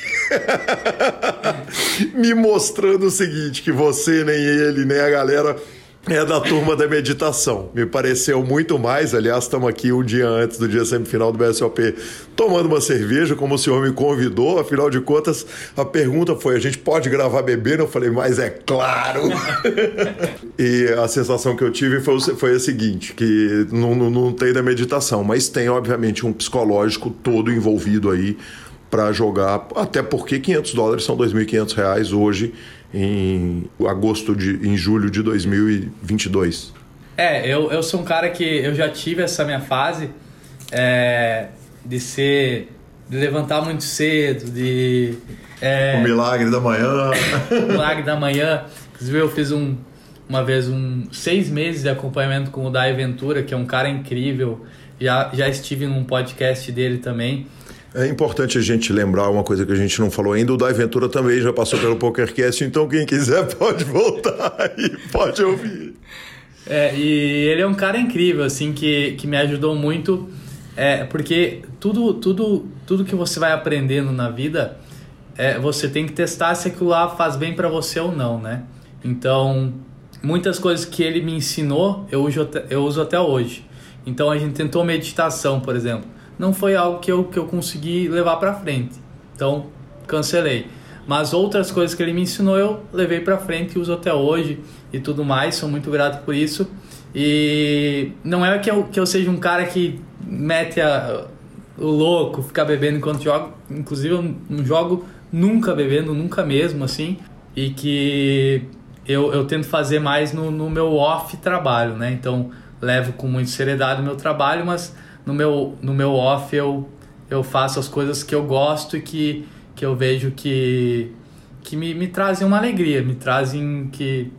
Me mostrando o seguinte: que você, nem ele, nem a galera é da turma da meditação. Me pareceu muito mais. Aliás, estamos aqui um dia antes do dia semifinal do BSOP tomando uma cerveja, como o senhor me convidou. Afinal de contas, a pergunta foi: a gente pode gravar bebendo? Eu falei, mas é claro! e a sensação que eu tive foi, foi a seguinte: que não, não, não tem da meditação, mas tem, obviamente, um psicológico todo envolvido aí para jogar, até porque 500 dólares são 2.500 reais hoje em agosto de em julho de 2022. É, eu, eu sou um cara que eu já tive essa minha fase é, de ser de levantar muito cedo, de é, o milagre da manhã, milagre da manhã. Inclusive eu fiz um uma vez um seis meses de acompanhamento com o Dai Ventura, que é um cara incrível. Já já estive num podcast dele também É importante a gente lembrar uma coisa que a gente não falou ainda. O Dai Ventura também já passou pelo PokerCast, então quem quiser pode voltar e pode ouvir. É, e ele é um cara incrível, assim, que, que me ajudou muito. É, porque tudo, tudo, tudo que você vai aprendendo na vida, é, você tem que testar se aquilo lá faz bem para você ou não, né? Então, muitas coisas que ele me ensinou, eu uso, eu uso até hoje. Então, a gente tentou meditação, por exemplo não foi algo que eu, que eu consegui levar para frente. Então, cancelei. Mas outras coisas que ele me ensinou eu levei para frente e uso até hoje e tudo mais. Sou muito grato por isso. E não é que eu, que eu seja um cara que mete a, o louco, ficar bebendo enquanto joga. Inclusive, eu não jogo nunca bebendo, nunca mesmo, assim. E que eu, eu tento fazer mais no, no meu off trabalho, né? Então, levo com muita seriedade o meu trabalho, mas no meu, no meu off eu, eu faço as coisas que eu gosto e que, que eu vejo que, que me, me trazem uma alegria, me trazem que,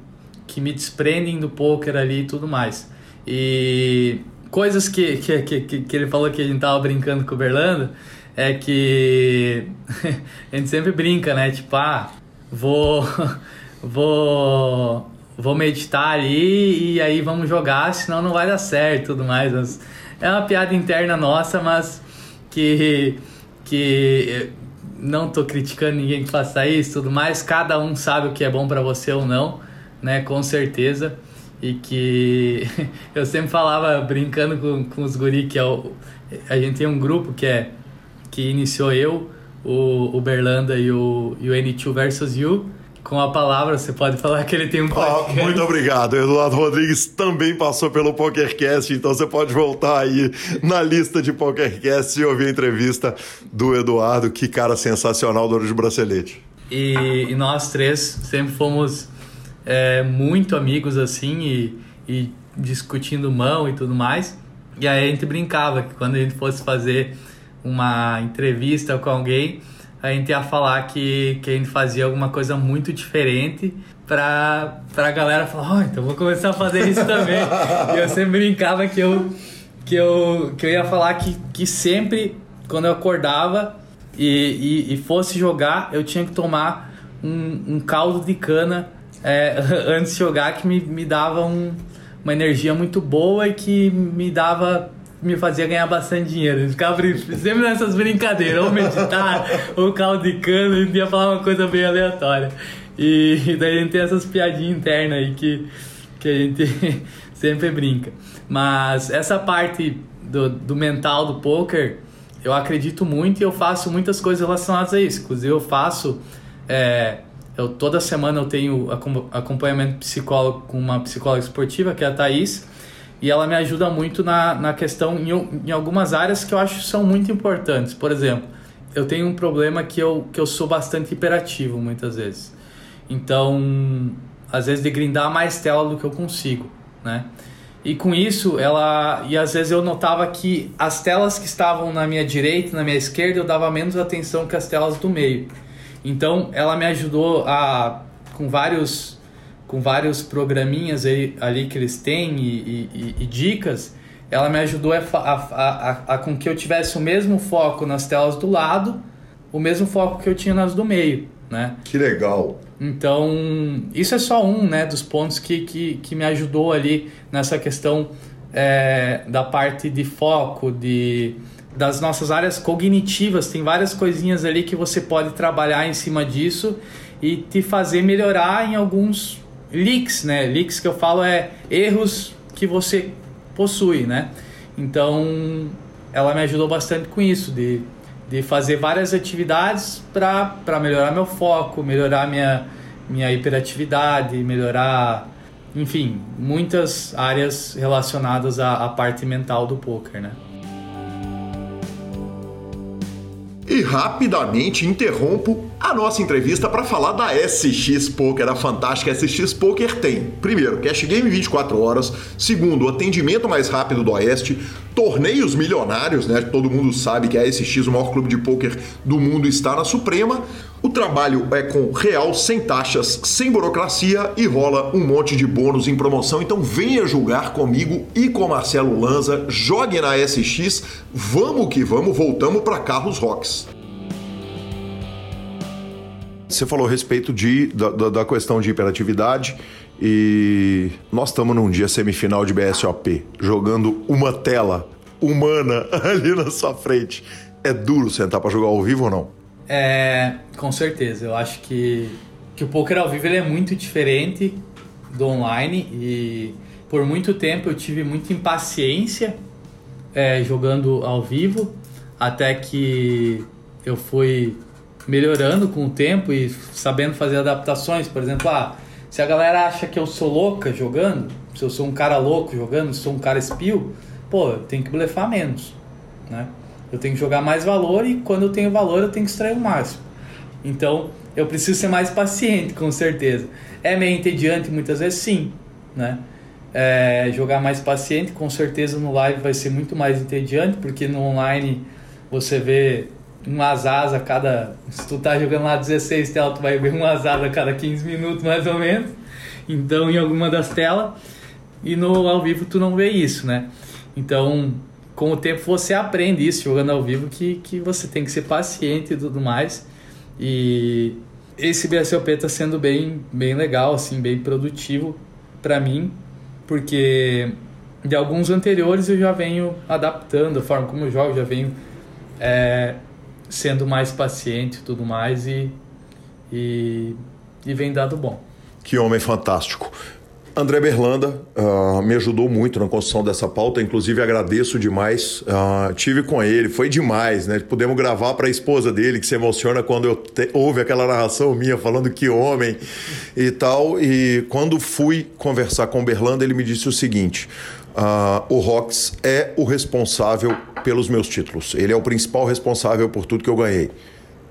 que me desprendem do poker ali e tudo mais. E coisas que, que, que, que ele falou que a gente tava brincando com o Berlando é que a gente sempre brinca, né? Tipo, ah, vou, vou, vou meditar ali e aí vamos jogar, senão não vai dar certo tudo mais. Mas é uma piada interna nossa, mas que, que não tô criticando ninguém que faça isso tudo mais. Cada um sabe o que é bom para você ou não, né? Com certeza. E que eu sempre falava, brincando com, com os guri, que é o, a gente tem um grupo que é que iniciou eu, o, o Berlanda e o, e o N2 versus You com a palavra, você pode falar que ele tem um podcast. muito obrigado. Eduardo Rodrigues também passou pelo PokerCast, então você pode voltar aí na lista de PokerCast e ouvir a entrevista do Eduardo. Que cara sensacional do Ouro de Bracelete. E, e, nós três sempre fomos é, muito amigos assim e, e discutindo mão e tudo mais. E aí a gente brincava que quando a gente fosse fazer uma entrevista com alguém a gente ia falar que, que a gente fazia alguma coisa muito diferente pra, pra galera falar, oh, então vou começar a fazer isso também. e eu sempre brincava que eu, que eu, que eu ia falar que, que sempre, quando eu acordava e, e, e fosse jogar, eu tinha que tomar um, um caldo de cana é, antes de jogar que me, me dava um, uma energia muito boa e que me dava me fazia ganhar bastante dinheiro. Gente ficava sempre nessas brincadeiras, ou meditar, ou a gente ia falar uma coisa bem aleatória. E daí a gente tem essas piadinhas internas aí que, que a gente sempre brinca. Mas essa parte do, do mental do poker, eu acredito muito e eu faço muitas coisas relacionadas a isso. Inclusive eu faço. É, eu, toda semana eu tenho acompanhamento psicólogo com uma psicóloga esportiva, que é a Thaís e ela me ajuda muito na, na questão em, em algumas áreas que eu acho que são muito importantes. Por exemplo, eu tenho um problema que eu, que eu sou bastante hiperativo muitas vezes. Então, às vezes de grindar mais tela do que eu consigo, né? E com isso, ela e às vezes eu notava que as telas que estavam na minha direita, na minha esquerda, eu dava menos atenção que as telas do meio. Então, ela me ajudou a com vários com vários programinhas aí, ali que eles têm e, e, e dicas, ela me ajudou a, a, a, a, com que eu tivesse o mesmo foco nas telas do lado, o mesmo foco que eu tinha nas do meio, né? Que legal! Então, isso é só um né, dos pontos que, que, que me ajudou ali nessa questão é, da parte de foco, de, das nossas áreas cognitivas. Tem várias coisinhas ali que você pode trabalhar em cima disso e te fazer melhorar em alguns leaks, né? Leaks que eu falo é erros que você possui, né? Então, ela me ajudou bastante com isso, de, de fazer várias atividades para melhorar meu foco, melhorar minha, minha hiperatividade, melhorar, enfim, muitas áreas relacionadas à, à parte mental do poker, né? E rapidamente interrompo a nossa entrevista para falar da SX Poker, a fantástica SX Poker tem, primeiro, cash game 24 horas, segundo, atendimento mais rápido do Oeste, torneios milionários, né? Todo mundo sabe que a SX, o maior clube de poker do mundo, está na Suprema. O trabalho é com real, sem taxas, sem burocracia e rola um monte de bônus em promoção. Então venha julgar comigo e com Marcelo Lanza, jogue na SX, vamos que vamos, voltamos para Carlos Rocks. Você falou a respeito de, da, da questão de hiperatividade e nós estamos num dia semifinal de BSOP, jogando uma tela humana ali na sua frente. É duro sentar para jogar ao vivo ou não? É, com certeza. Eu acho que, que o poker ao vivo ele é muito diferente do online e por muito tempo eu tive muita impaciência é, jogando ao vivo até que eu fui melhorando com o tempo e sabendo fazer adaptações. Por exemplo, ah, se a galera acha que eu sou louca jogando, se eu sou um cara louco jogando, se sou um cara espio, pô, eu tenho que blefar menos, né? Eu tenho que jogar mais valor e quando eu tenho valor eu tenho que extrair o máximo. Então, eu preciso ser mais paciente, com certeza. É meio entediante muitas vezes, sim, né? É, jogar mais paciente, com certeza no live vai ser muito mais entediante, porque no online você vê um asas a cada. Se tu tá jogando lá 16 telas, tu vai ver um asas a cada 15 minutos mais ou menos. Então, em alguma das telas. E no ao vivo tu não vê isso, né? Então, com o tempo você aprende isso jogando ao vivo, que, que você tem que ser paciente e tudo mais. E esse BSOP está sendo bem, bem legal, assim, bem produtivo para mim, porque de alguns anteriores eu já venho adaptando a forma como eu jogo, já venho é, sendo mais paciente e tudo mais e, e, e vem dado bom. Que homem fantástico. André Berlanda uh, me ajudou muito na construção dessa pauta, inclusive agradeço demais. Uh, tive com ele, foi demais, né? Podemos gravar para a esposa dele, que se emociona quando eu te... ouve aquela narração minha falando que homem e tal. E quando fui conversar com o Berlanda, ele me disse o seguinte: uh, o Rox é o responsável pelos meus títulos. Ele é o principal responsável por tudo que eu ganhei.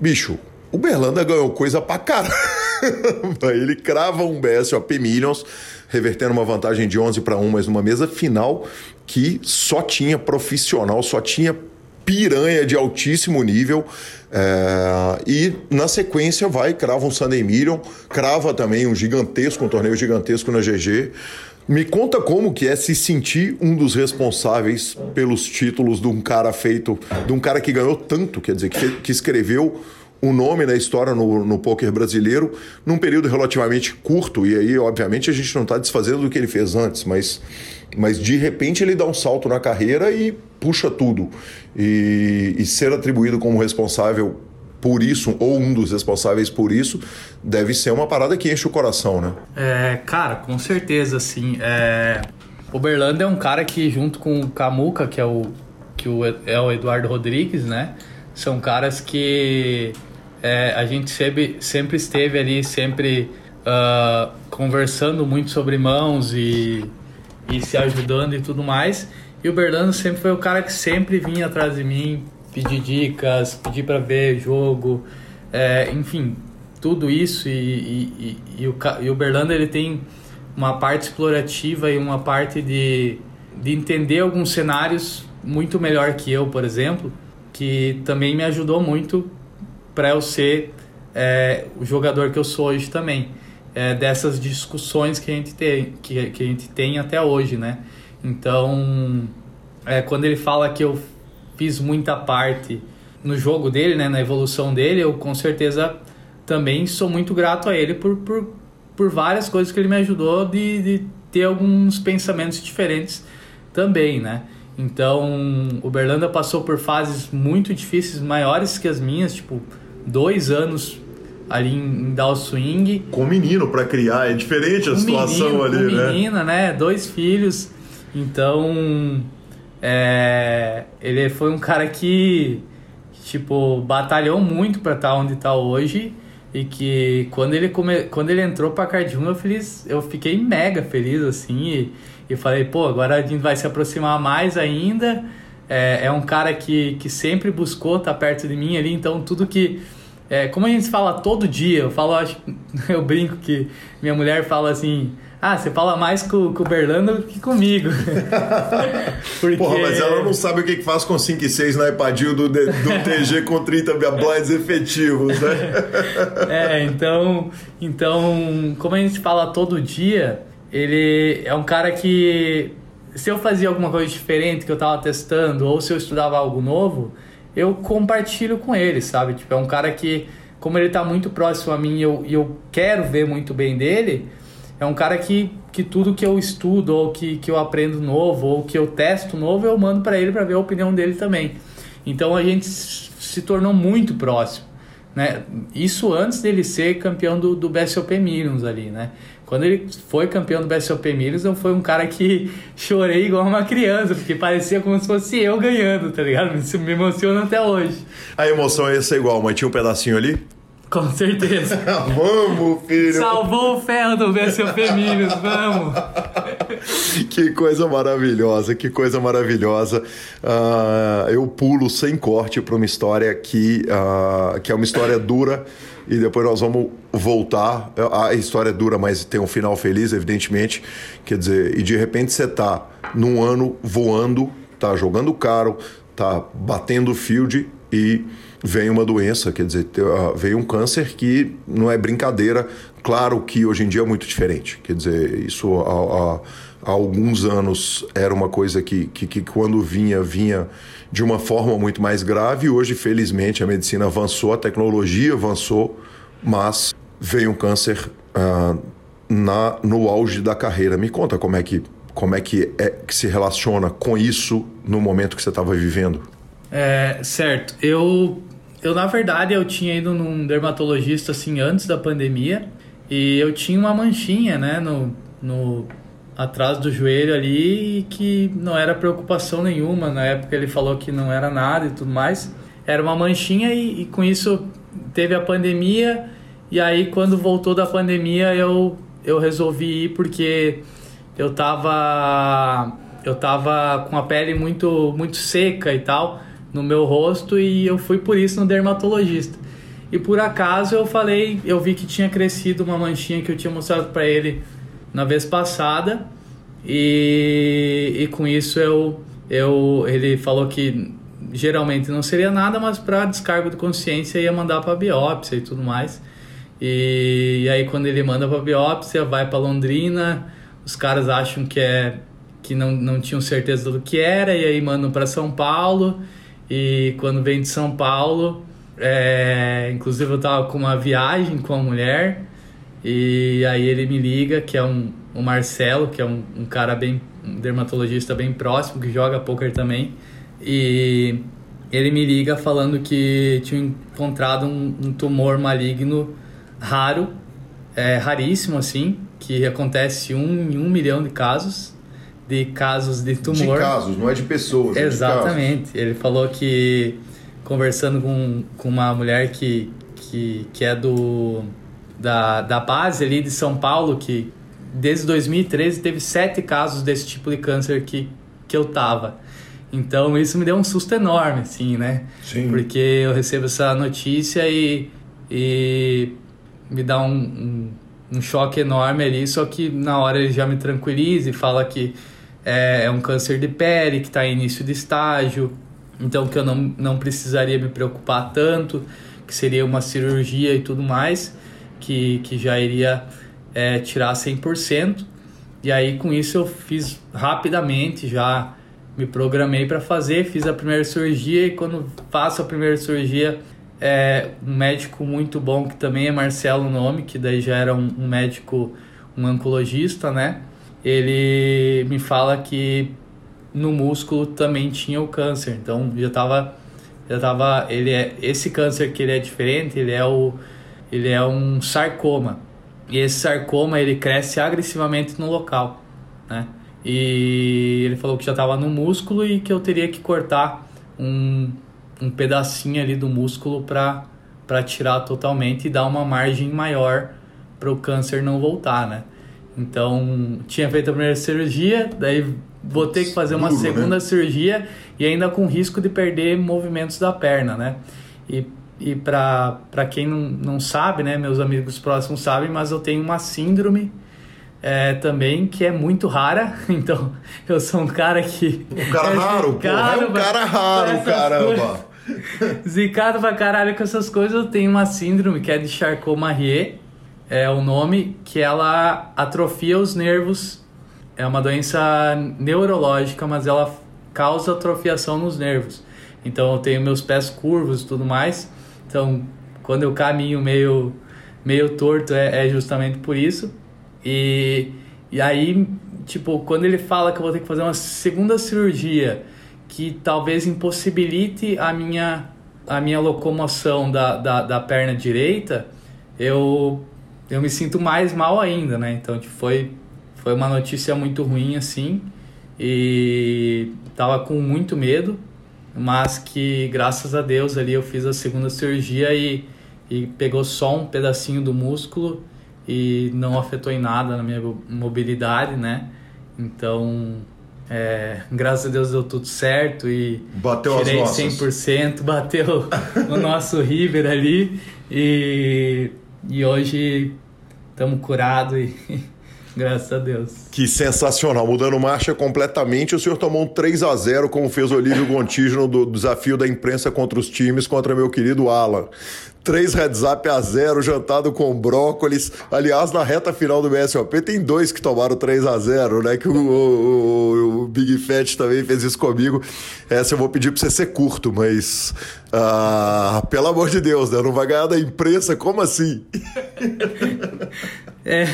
Bicho, o Berlanda ganhou coisa pra caramba. Ele crava um BSOP Millions, revertendo uma vantagem de 11 para 1, mas numa mesa final que só tinha profissional, só tinha piranha de altíssimo nível. É, e na sequência vai, crava um Sunday Million, crava também um gigantesco, um torneio gigantesco na GG. Me conta como que é se sentir um dos responsáveis pelos títulos de um cara feito, de um cara que ganhou tanto, quer dizer, que, que escreveu um nome na história no, no poker brasileiro num período relativamente curto. E aí, obviamente, a gente não está desfazendo do que ele fez antes, mas, mas de repente ele dá um salto na carreira e puxa tudo. E, e ser atribuído como responsável por isso, ou um dos responsáveis por isso, deve ser uma parada que enche o coração, né? É, cara, com certeza, assim. É... O Berlando é um cara que, junto com o Camuca, que é o, que o, é o Eduardo Rodrigues, né? São caras que é, a gente sempre, sempre esteve ali, sempre uh, conversando muito sobre mãos e, e se ajudando e tudo mais. E o Berlando sempre foi o cara que sempre vinha atrás de mim, pedir dicas, pedir para ver jogo, é, enfim, tudo isso. E, e, e, e o, e o Berlando ele tem uma parte explorativa e uma parte de, de entender alguns cenários muito melhor que eu, por exemplo, que também me ajudou muito para eu ser é, o jogador que eu sou hoje também. É, dessas discussões que a gente tem, que, que a gente tem até hoje, né? Então, é, quando ele fala que eu fiz muita parte no jogo dele, né, na evolução dele, eu com certeza também sou muito grato a ele por, por, por várias coisas que ele me ajudou de, de ter alguns pensamentos diferentes também, né? Então, o Berlanda passou por fases muito difíceis, maiores que as minhas, tipo, dois anos ali em, em Down Swing. Com menino para criar, é diferente a situação menino, ali, com né? menina, né? Dois filhos. Então, é, ele foi um cara que, tipo, batalhou muito para estar tá onde está hoje e que quando ele, come, quando ele entrou para Card 1 eu, feliz, eu fiquei mega feliz, assim, e, e falei, pô, agora a gente vai se aproximar mais ainda. É, é um cara que, que sempre buscou estar tá perto de mim ali, então tudo que é, como a gente fala todo dia, eu falo, acho, eu brinco que minha mulher fala assim, ah, você fala mais com, com o Berlando que comigo. Porque... Porra, mas ela não sabe o que, que faz com 5 e 6 no iPadinho do, do TG com 30 blinds efetivos, né? é, então, então, como a gente fala todo dia, ele é um cara que se eu fazia alguma coisa diferente que eu tava testando ou se eu estudava algo novo, eu compartilho com ele, sabe? Tipo, é um cara que, como ele tá muito próximo a mim e eu, eu quero ver muito bem dele, é um cara que, que tudo que eu estudo ou que, que eu aprendo novo ou que eu testo novo, eu mando para ele para ver a opinião dele também. Então a gente se tornou muito próximo. Né? Isso antes dele ser campeão do, do BSOP Millions ali, né? Quando ele foi campeão do BSOP Millions, eu fui um cara que chorei igual uma criança, porque parecia como se fosse eu ganhando, tá ligado? Isso me emociona até hoje. A emoção ia ser igual, mas tinha um pedacinho ali? Com certeza. vamos, filho. Salvou o ferro do BSOP Minas, vamos. que coisa maravilhosa, que coisa maravilhosa. Uh, eu pulo sem corte para uma história que, uh, que é uma história dura e depois nós vamos voltar. A história é dura, mas tem um final feliz, evidentemente. Quer dizer, e de repente você tá num ano voando, tá jogando caro, tá batendo field e vem uma doença, quer dizer, ah, veio um câncer que não é brincadeira. Claro que hoje em dia é muito diferente. Quer dizer, isso há, há, há alguns anos era uma coisa que, que, que, quando vinha, vinha de uma forma muito mais grave. Hoje, felizmente, a medicina avançou, a tecnologia avançou, mas veio um câncer ah, na, no auge da carreira. Me conta como é que como é que, é que se relaciona com isso no momento que você estava vivendo? É, certo. Eu eu, na verdade, eu tinha ido num dermatologista assim antes da pandemia e eu tinha uma manchinha, né, no, no atrás do joelho ali que não era preocupação nenhuma. Na época ele falou que não era nada e tudo mais. Era uma manchinha e, e com isso teve a pandemia e aí quando voltou da pandemia eu eu resolvi ir porque eu tava eu tava com a pele muito muito seca e tal no meu rosto e eu fui por isso no dermatologista. E por acaso eu falei, eu vi que tinha crescido uma manchinha que eu tinha mostrado para ele na vez passada e, e com isso eu, eu ele falou que geralmente não seria nada, mas para descargo de consciência ia mandar para biópsia e tudo mais. E, e aí quando ele manda para biópsia, vai para Londrina, os caras acham que é que não, não tinham certeza do que era e aí mandam para São Paulo e quando vem de São Paulo, é, inclusive eu tava com uma viagem com a mulher e aí ele me liga, que é um, o Marcelo, que é um, um cara bem, um dermatologista bem próximo, que joga poker também. E ele me liga falando que tinha encontrado um, um tumor maligno raro, é, raríssimo assim, que acontece um, em um milhão de casos de casos de tumor. De casos, não é de pessoas. Exatamente. É Ele falou que conversando com, com uma mulher que, que, que é do da, da base ali de São Paulo, que desde 2013 teve sete casos desse tipo de câncer que, que eu tava. Então isso me deu um susto enorme, assim, né? Sim. Porque eu recebo essa notícia e, e me dá um, um, um choque enorme ali, só que na hora ele já me tranquiliza e fala que é, é um câncer de pele que está em início de estágio, então que eu não, não precisaria me preocupar tanto, que seria uma cirurgia e tudo mais, que, que já iria é, tirar 100%. E aí com isso eu fiz rapidamente, já me programei para fazer, fiz a primeira cirurgia e quando faço a primeira cirurgia, é um médico muito bom que também é Marcelo nome, que daí já era um, um médico, um oncologista, né? Ele me fala que no músculo também tinha o câncer. Então já tava já tava ele é esse câncer que ele é diferente, ele é o ele é um sarcoma. E esse sarcoma ele cresce agressivamente no local, né? E ele falou que já estava no músculo e que eu teria que cortar um, um pedacinho ali do músculo para para tirar totalmente e dar uma margem maior para o câncer não voltar, né? Então, tinha feito a primeira cirurgia, daí vou ter que fazer uma Duro, né? segunda né? cirurgia e ainda com risco de perder movimentos da perna, né? E e para quem não, não sabe, né, meus amigos próximos sabem, mas eu tenho uma síndrome é, também que é muito rara. Então, eu sou um cara que. Um cara é raro, pô. É um cara raro, caramba. Zicado pra caralho com essas coisas. Eu tenho uma síndrome que é de Charcot-Marie, é o nome, que ela atrofia os nervos. É uma doença neurológica, mas ela causa atrofiação nos nervos. Então eu tenho meus pés curvos e tudo mais. Então, quando eu caminho meio, meio torto, é, é justamente por isso. E, e aí, tipo, quando ele fala que eu vou ter que fazer uma segunda cirurgia, que talvez impossibilite a minha, a minha locomoção da, da, da perna direita, eu, eu me sinto mais mal ainda, né? Então, tipo, foi, foi uma notícia muito ruim, assim, e tava com muito medo mas que graças a Deus ali eu fiz a segunda cirurgia e, e pegou só um pedacinho do músculo e não afetou em nada na minha mobilidade, né? Então, é, graças a Deus deu tudo certo e bateu tirei as nossas. 100%, bateu o nosso River ali e, e hoje estamos curados e Graças a Deus. Que sensacional. Mudando marcha completamente, o senhor tomou um 3 a 0 como fez Olívio Gontijo no desafio da imprensa contra os times, contra meu querido Alan. Três heads up a zero, jantado com brócolis. Aliás, na reta final do BSOP tem dois que tomaram 3 a 0 né? Que o, o, o Big Fat também fez isso comigo. Essa eu vou pedir pra você ser curto, mas. Ah, pelo amor de Deus, né? Não vai ganhar da imprensa? Como assim? É,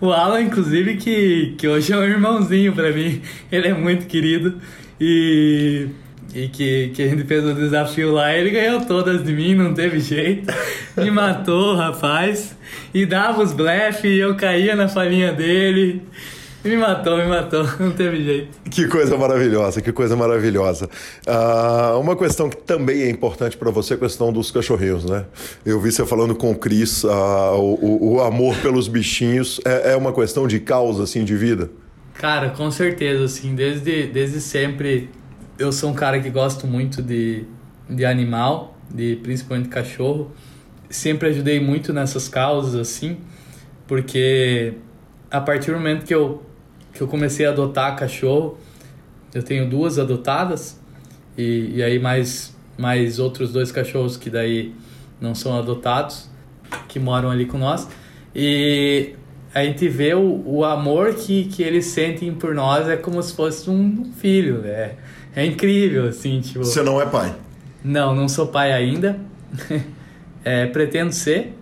o Alan, inclusive, que, que hoje é um irmãozinho para mim. Ele é muito querido. E e que, que a gente fez o desafio lá, ele ganhou todas de mim, não teve jeito. Me matou, rapaz. E dava os blefe e eu caía na falinha dele. Me matou, me matou, não teve jeito. Que coisa maravilhosa, que coisa maravilhosa. Uh, uma questão que também é importante para você, é a questão dos cachorrinhos, né? Eu vi você falando com o Cris, uh, o, o, amor pelos bichinhos é, é uma questão de causa, assim, de vida? Cara, com certeza, assim, desde, desde sempre eu sou um cara que gosto muito de, de animal, de principalmente cachorro. Sempre ajudei muito nessas causas assim, porque a partir do momento que eu que eu comecei a adotar cachorro, eu tenho duas adotadas e, e aí mais mais outros dois cachorros que daí não são adotados, que moram ali com nós. E a gente vê o, o amor que, que eles sentem por nós é como se fosse um filho, é, é incrível, assim, tipo... Você não é pai? Não, não sou pai ainda. é, pretendo ser,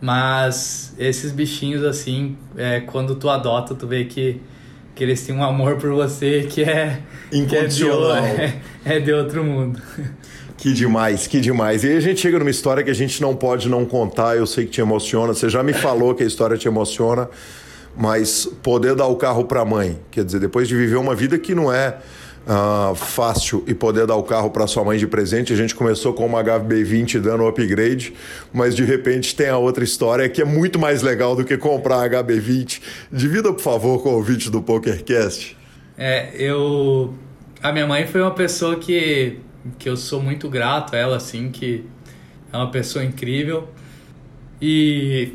mas esses bichinhos, assim, é, quando tu adota, tu vê que, que eles têm um amor por você que é... Incondicional. Que é, de, é, é de outro mundo. Que demais, que demais. E aí a gente chega numa história que a gente não pode não contar, eu sei que te emociona, você já me falou que a história te emociona, mas poder dar o carro para a mãe, quer dizer, depois de viver uma vida que não é uh, fácil e poder dar o carro para sua mãe de presente. A gente começou com uma HB20 dando um upgrade, mas de repente tem a outra história que é muito mais legal do que comprar a HB20. Divida, por favor, com o ouvinte do PokerCast. É, eu. A minha mãe foi uma pessoa que, que eu sou muito grato a ela, assim, que é uma pessoa incrível. E.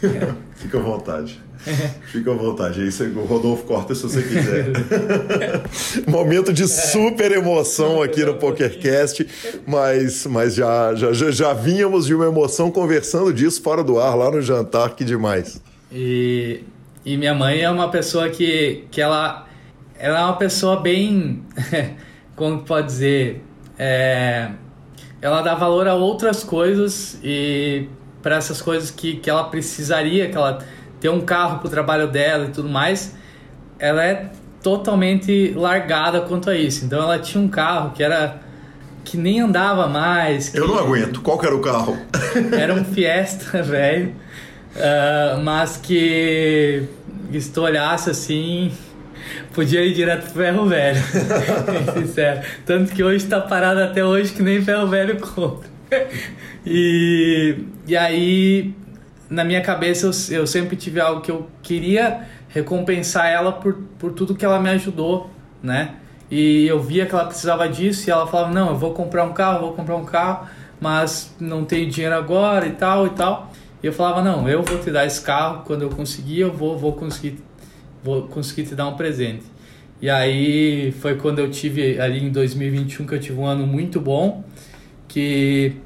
Fica à vontade. Fica à vontade. Aí o Rodolfo corta se você quiser. Momento de super emoção aqui no PokerCast, mas, mas já, já, já, já vínhamos de uma emoção conversando disso fora do ar, lá no jantar, que demais. E, e minha mãe é uma pessoa que, que ela, ela é uma pessoa bem. como pode dizer? É, ela dá valor a outras coisas e para essas coisas que, que ela precisaria, que ela ter um carro pro trabalho dela e tudo mais, ela é totalmente largada quanto a isso. Então ela tinha um carro que era que nem andava mais. Eu não aguento. Qual que era o carro? Era um Fiesta, velho. Uh, mas que se tu olhasse assim, podia ir direto pro ferro velho. Sincero. Tanto que hoje tá parado até hoje que nem ferro velho compra. E, e aí na minha cabeça eu, eu sempre tive algo que eu queria recompensar ela por, por tudo que ela me ajudou, né? E eu via que ela precisava disso e ela falava: Não, eu vou comprar um carro, vou comprar um carro. mas não tenho dinheiro agora e tal e tal. E eu falava, não, eu vou te dar esse carro, quando eu conseguir, eu vou, vou conseguir vou conseguir te dar um presente. E aí foi quando eu tive ali em 2021 que eu tive um ano muito bom, que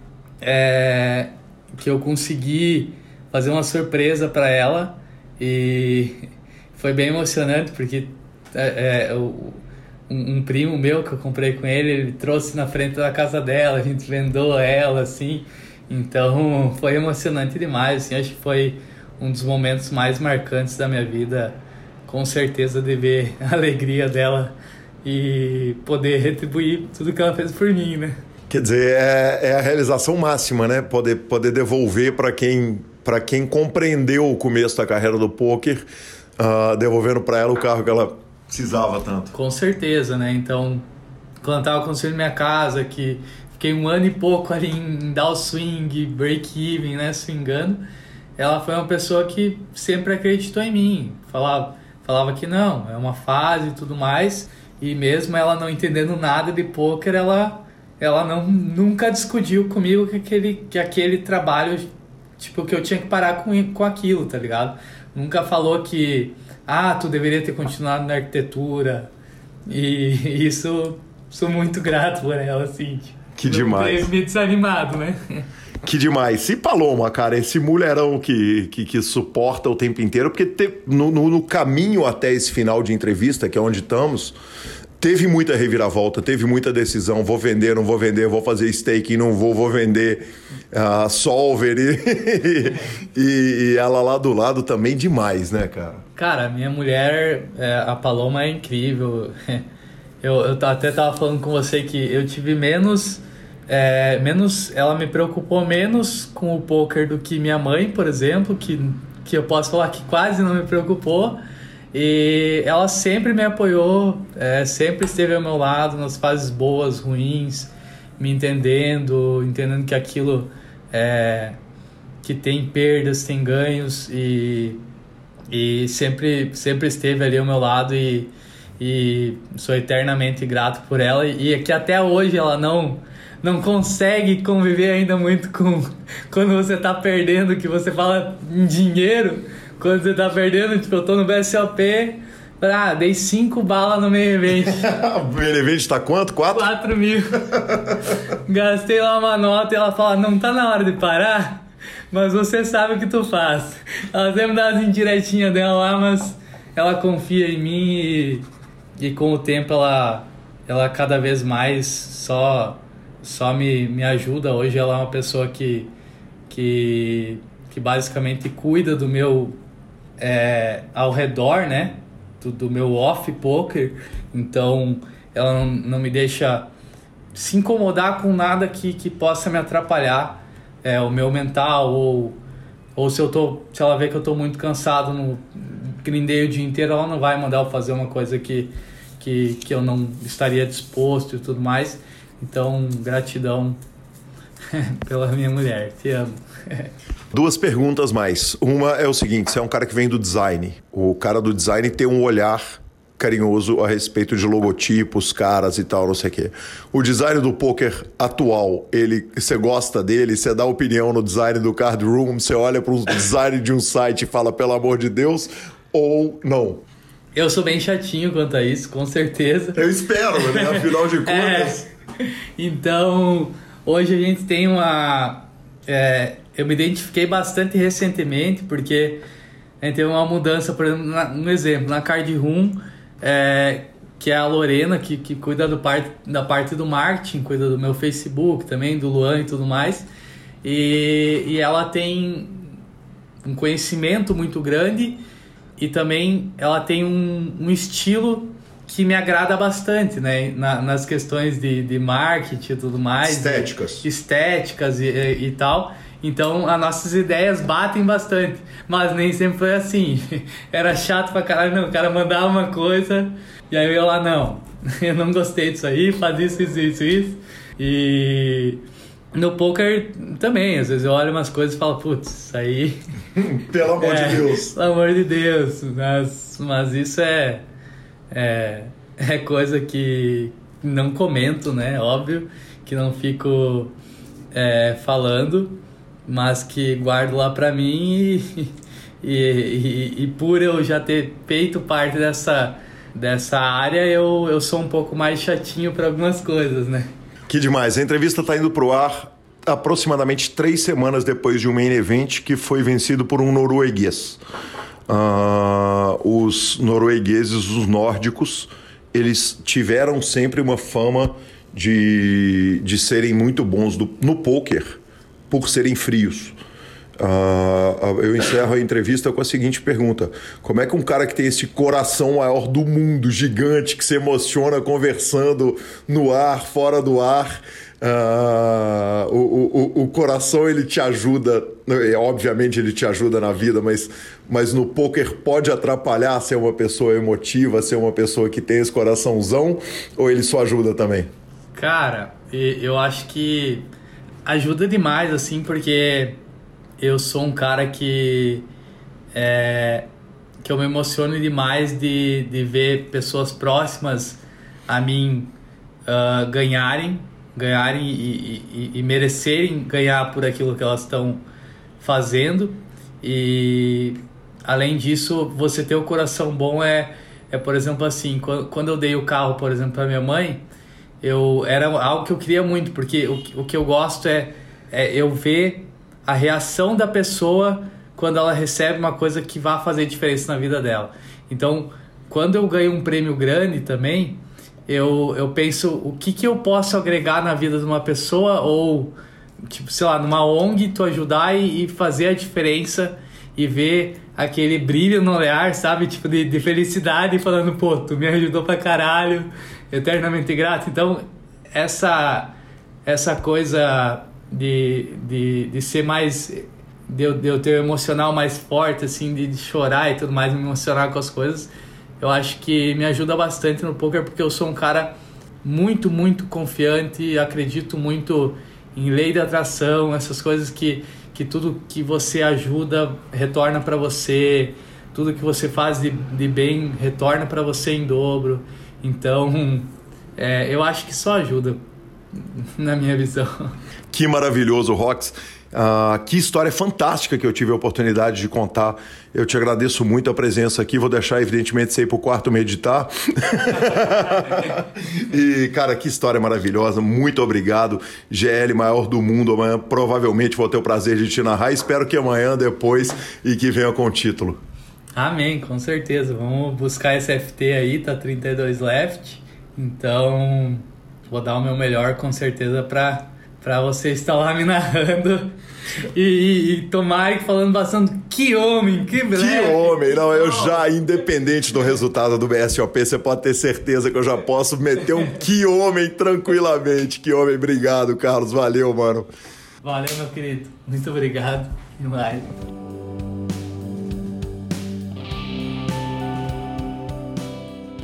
é, que eu consegui fazer uma surpresa para ela e foi bem emocionante porque é, é, um, um, primo meu que eu comprei com ele, ele trouxe na frente da casa dela, a gente vendou ela assim. Então foi emocionante demais, assim, acho que foi um dos momentos mais marcantes da minha vida, com certeza de ver a alegria dela e poder retribuir tudo que ela fez por mim, né? Quer dizer, é, é a realização máxima, né? Poder, poder devolver para quem para quem compreendeu o começo da carreira do poker, uh, devolvendo para ela o carro que ela precisava tanto. Com certeza, né? Então, quando eu tava construindo minha casa, que fiquei um ano e pouco ali em dar swing, break-even, né? Swingando, ela foi uma pessoa que sempre acreditou em mim. Falava, falava que não, é uma fase e tudo mais. E mesmo ela não entendendo nada de poker, ela ela não nunca discutiu comigo que aquele que aquele trabalho tipo, que eu tinha que parar com, com aquilo, tá ligado? Nunca falou que, ah, tu deveria ter continuado na arquitetura. E isso, sou muito grato por ela, assim. Que demais. Me desanimado, né? Que demais. E Paloma, cara, esse mulherão que, que, que suporta o tempo inteiro, porque te, no, no, no, caminho até esse final de entrevista, que é onde estamos, teve muita reviravolta, teve muita decisão. Vou vender, não vou vender, vou fazer staking, não vou, vou vender uh, solver. E, e, e, ela lá do lado também demais, né, cara? Cara, minha mulher, é, a Paloma é incrível. Eu, eu até tava falando com você que eu tive menos. É, menos ela me preocupou menos com o poker do que minha mãe, por exemplo, que, que eu posso falar que quase não me preocupou. E ela sempre me apoiou, é, sempre esteve ao meu lado nas fases boas, ruins, me entendendo, entendendo que aquilo é, que tem perdas, tem ganhos e, e sempre, sempre esteve ali ao meu lado e, e sou eternamente grato por ela. E, e que até hoje ela não não consegue conviver ainda muito com quando você está perdendo, que você fala em dinheiro, quando você tá perdendo, tipo, eu tô no BSOP, ah, dei 5 balas no meio evento. o meio evento tá quanto? 4? 4 mil. Gastei lá uma nota e ela fala, não tá na hora de parar? Mas você sabe o que tu faz. Ela sempre dá as indiretinhas dela lá, mas ela confia em mim e, e com o tempo ela, ela cada vez mais só, só me, me ajuda. Hoje ela é uma pessoa que, que, que basicamente cuida do meu é, ao redor, né? Do, do, meu off poker. Então ela não, não me deixa se incomodar com nada que, que possa me atrapalhar é, o meu mental ou, ou se eu tô se ela vê que eu tô muito cansado no grindeio o dia inteiro ela não vai mandar eu fazer uma coisa que, que, que eu não estaria disposto e tudo mais então gratidão pela minha mulher te amo Duas perguntas mais. Uma é o seguinte: você é um cara que vem do design. O cara do design tem um olhar carinhoso a respeito de logotipos, caras e tal, não sei o quê. O design do poker atual, ele, você gosta dele? Você dá opinião no design do card room? Você olha para o design de um site e fala pelo amor de Deus? Ou não? Eu sou bem chatinho quanto a isso, com certeza. Eu espero, né? Afinal de é. contas. É. Então, hoje a gente tem uma é, eu me identifiquei bastante recentemente, porque a gente teve uma mudança, por exemplo, na, um exemplo, na Card Room, é, que é a Lorena, que, que cuida do parte, da parte do marketing, cuida do meu Facebook também, do Luan e tudo mais. E, e ela tem um conhecimento muito grande e também ela tem um, um estilo que me agrada bastante, né? Na, nas questões de, de marketing e tudo mais. Estéticas. estéticas e, e, e, tal. Então, as nossas ideias batem bastante. Mas nem sempre foi assim. Era chato pra caralho, não. O cara mandava uma coisa e aí eu ia lá, não. Eu não gostei disso aí, faz isso, isso, isso, isso. E no poker também, às vezes eu olho umas coisas e falo, putz, isso aí. Pelo amor é, de Deus. Pelo amor de Deus. Mas, mas isso é é, é coisa que não comento, né? Óbvio que não fico é, falando, mas que guardo lá para mim e, e, e, e, por eu já ter feito parte dessa, dessa área, eu, eu sou um pouco mais chatinho para algumas coisas, né? Que demais. A entrevista está indo para o ar aproximadamente três semanas depois de um main event que foi vencido por um norueguês. Uh, os noruegueses, os nórdicos, eles tiveram sempre uma fama de, de serem muito bons do, no poker por serem frios. Uh, eu encerro a entrevista com a seguinte pergunta: Como é que um cara que tem esse coração maior do mundo, gigante, que se emociona conversando no ar, fora do ar, uh, o, o, o coração ele te ajuda, né, obviamente ele te ajuda na vida, mas, mas no poker pode atrapalhar ser uma pessoa emotiva, ser uma pessoa que tem esse coraçãozão, ou ele só ajuda também? Cara, eu acho que ajuda demais, assim, porque eu sou um cara que é, que eu me emociono demais de, de ver pessoas próximas a mim uh, ganharem, ganharem e, e, e, merecerem ganhar por aquilo que elas estão fazendo. E além disso, você ter o coração bom é, é por exemplo, assim, quando, eu dei o carro, por exemplo, para minha mãe, eu era algo que eu queria muito, porque o, o que eu gosto é, é eu ver a reação da pessoa quando ela recebe uma coisa que vai fazer diferença na vida dela. Então, quando eu ganho um prêmio grande também, eu, eu penso o que, que eu posso agregar na vida de uma pessoa ou, tipo, sei lá, numa ONG, tu ajudar e, e fazer a diferença e ver aquele brilho no olhar, sabe? Tipo, de, de felicidade, falando, pô, tu me ajudou pra caralho, eternamente grato. Então, essa, essa coisa de, de, de ser mais. De de eu ter o emocional mais forte, assim, de, de chorar e tudo mais, me emocionar com as coisas, eu acho que me ajuda bastante no poker porque eu sou um cara muito, muito confiante, acredito muito em lei da atração, essas coisas que, que tudo que você ajuda retorna para você, tudo que você faz de, de bem retorna para você em dobro. Então, é, eu acho que só ajuda, na minha visão. Que maravilhoso, Rox. Uh, que história fantástica que eu tive a oportunidade de contar. Eu te agradeço muito a presença aqui. Vou deixar, evidentemente, você ir para o quarto meditar. e, cara, que história maravilhosa. Muito obrigado. GL, maior do mundo. Amanhã provavelmente vou ter o prazer de te narrar. Espero que amanhã, depois, e que venha com o título. Amém, com certeza. Vamos buscar esse FT aí, tá 32 left. Então, vou dar o meu melhor com certeza para para você estar lá me narrando e, e, e tomar falando bastante. Que homem, que beleza! Que homem! Não, eu já, independente do resultado do BSOP, você pode ter certeza que eu já posso meter um que homem tranquilamente. Que homem, obrigado, Carlos. Valeu, mano. Valeu, meu querido. Muito obrigado. Demais.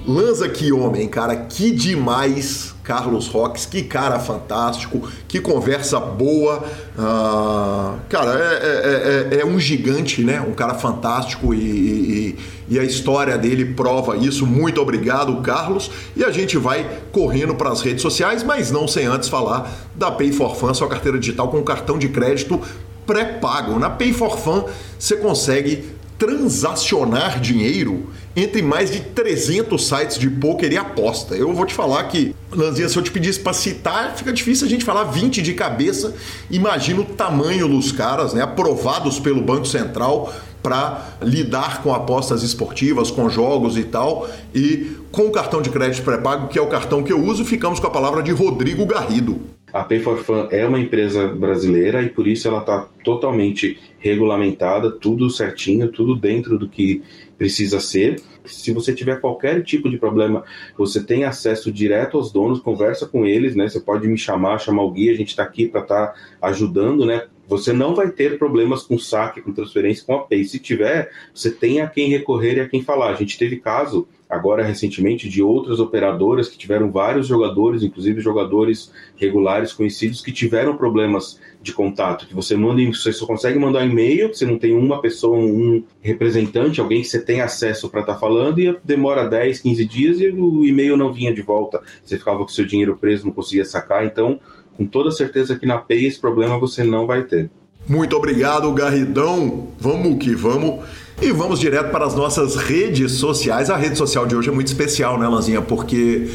Lanza que homem, cara, que demais, Carlos Roques, que cara fantástico, que conversa boa. Uh, cara, é, é, é, é, um gigante, né? Um cara fantástico e, e, e, a história dele prova isso. Muito obrigado, Carlos. E a gente vai correndo para as redes sociais, mas não sem antes falar da Pay for Fun, sua carteira digital com cartão de crédito pré-pago. Na Pay for Fun você consegue transacionar dinheiro entre mais de 300 sites de poker e aposta. Eu vou te falar que, Lanzinha, se eu te pedisse para citar, fica difícil a gente falar 20 de cabeça. Imagina o tamanho dos caras, né, aprovados pelo Banco Central para lidar com apostas esportivas, com jogos e tal. E com o cartão de crédito pré-pago, que é o cartão que eu uso, ficamos com a palavra de Rodrigo Garrido. A Pay for Fun é uma empresa brasileira e por isso ela está totalmente regulamentada, tudo certinho, tudo dentro do que precisa ser. Se você tiver qualquer tipo de problema, você tem acesso direto aos donos, conversa com eles, né? Você pode me chamar, chamar o guia, a gente está aqui para estar tá ajudando, né? Você não vai ter problemas com saque, com transferência, com a Pay. Se tiver, você tem a quem recorrer e a quem falar. A gente teve caso agora recentemente de outras operadoras que tiveram vários jogadores, inclusive jogadores regulares conhecidos que tiveram problemas de contato, que você manda, você só consegue mandar e-mail, você não tem uma pessoa, um representante, alguém que você tem acesso para estar tá falando e demora 10, 15 dias e o e-mail não vinha de volta, você ficava com seu dinheiro preso, não conseguia sacar, então com toda certeza que na PEI esse problema você não vai ter. Muito obrigado, Garridão. Vamos que vamos. E vamos direto para as nossas redes sociais. A rede social de hoje é muito especial, né, Lanzinha? Porque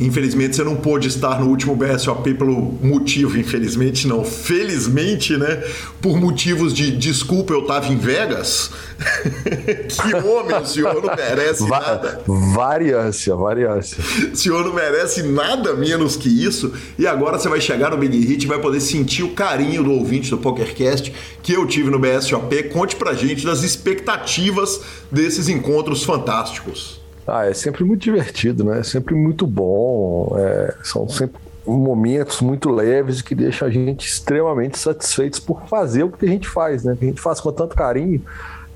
Infelizmente você não pôde estar no último BSOP pelo motivo, infelizmente não, felizmente, né? Por motivos de desculpa, eu tava em Vegas. que homem, o senhor não merece Va nada. Variância, variância. O senhor não merece nada menos que isso. E agora você vai chegar no Big Hit e vai poder sentir o carinho do ouvinte do PokerCast que eu tive no BSOP. Conte pra gente das expectativas desses encontros fantásticos. Ah, é sempre muito divertido, né? É sempre muito bom. É, são sempre momentos muito leves que deixam a gente extremamente satisfeitos por fazer o que a gente faz, né? Que a gente faz com tanto carinho.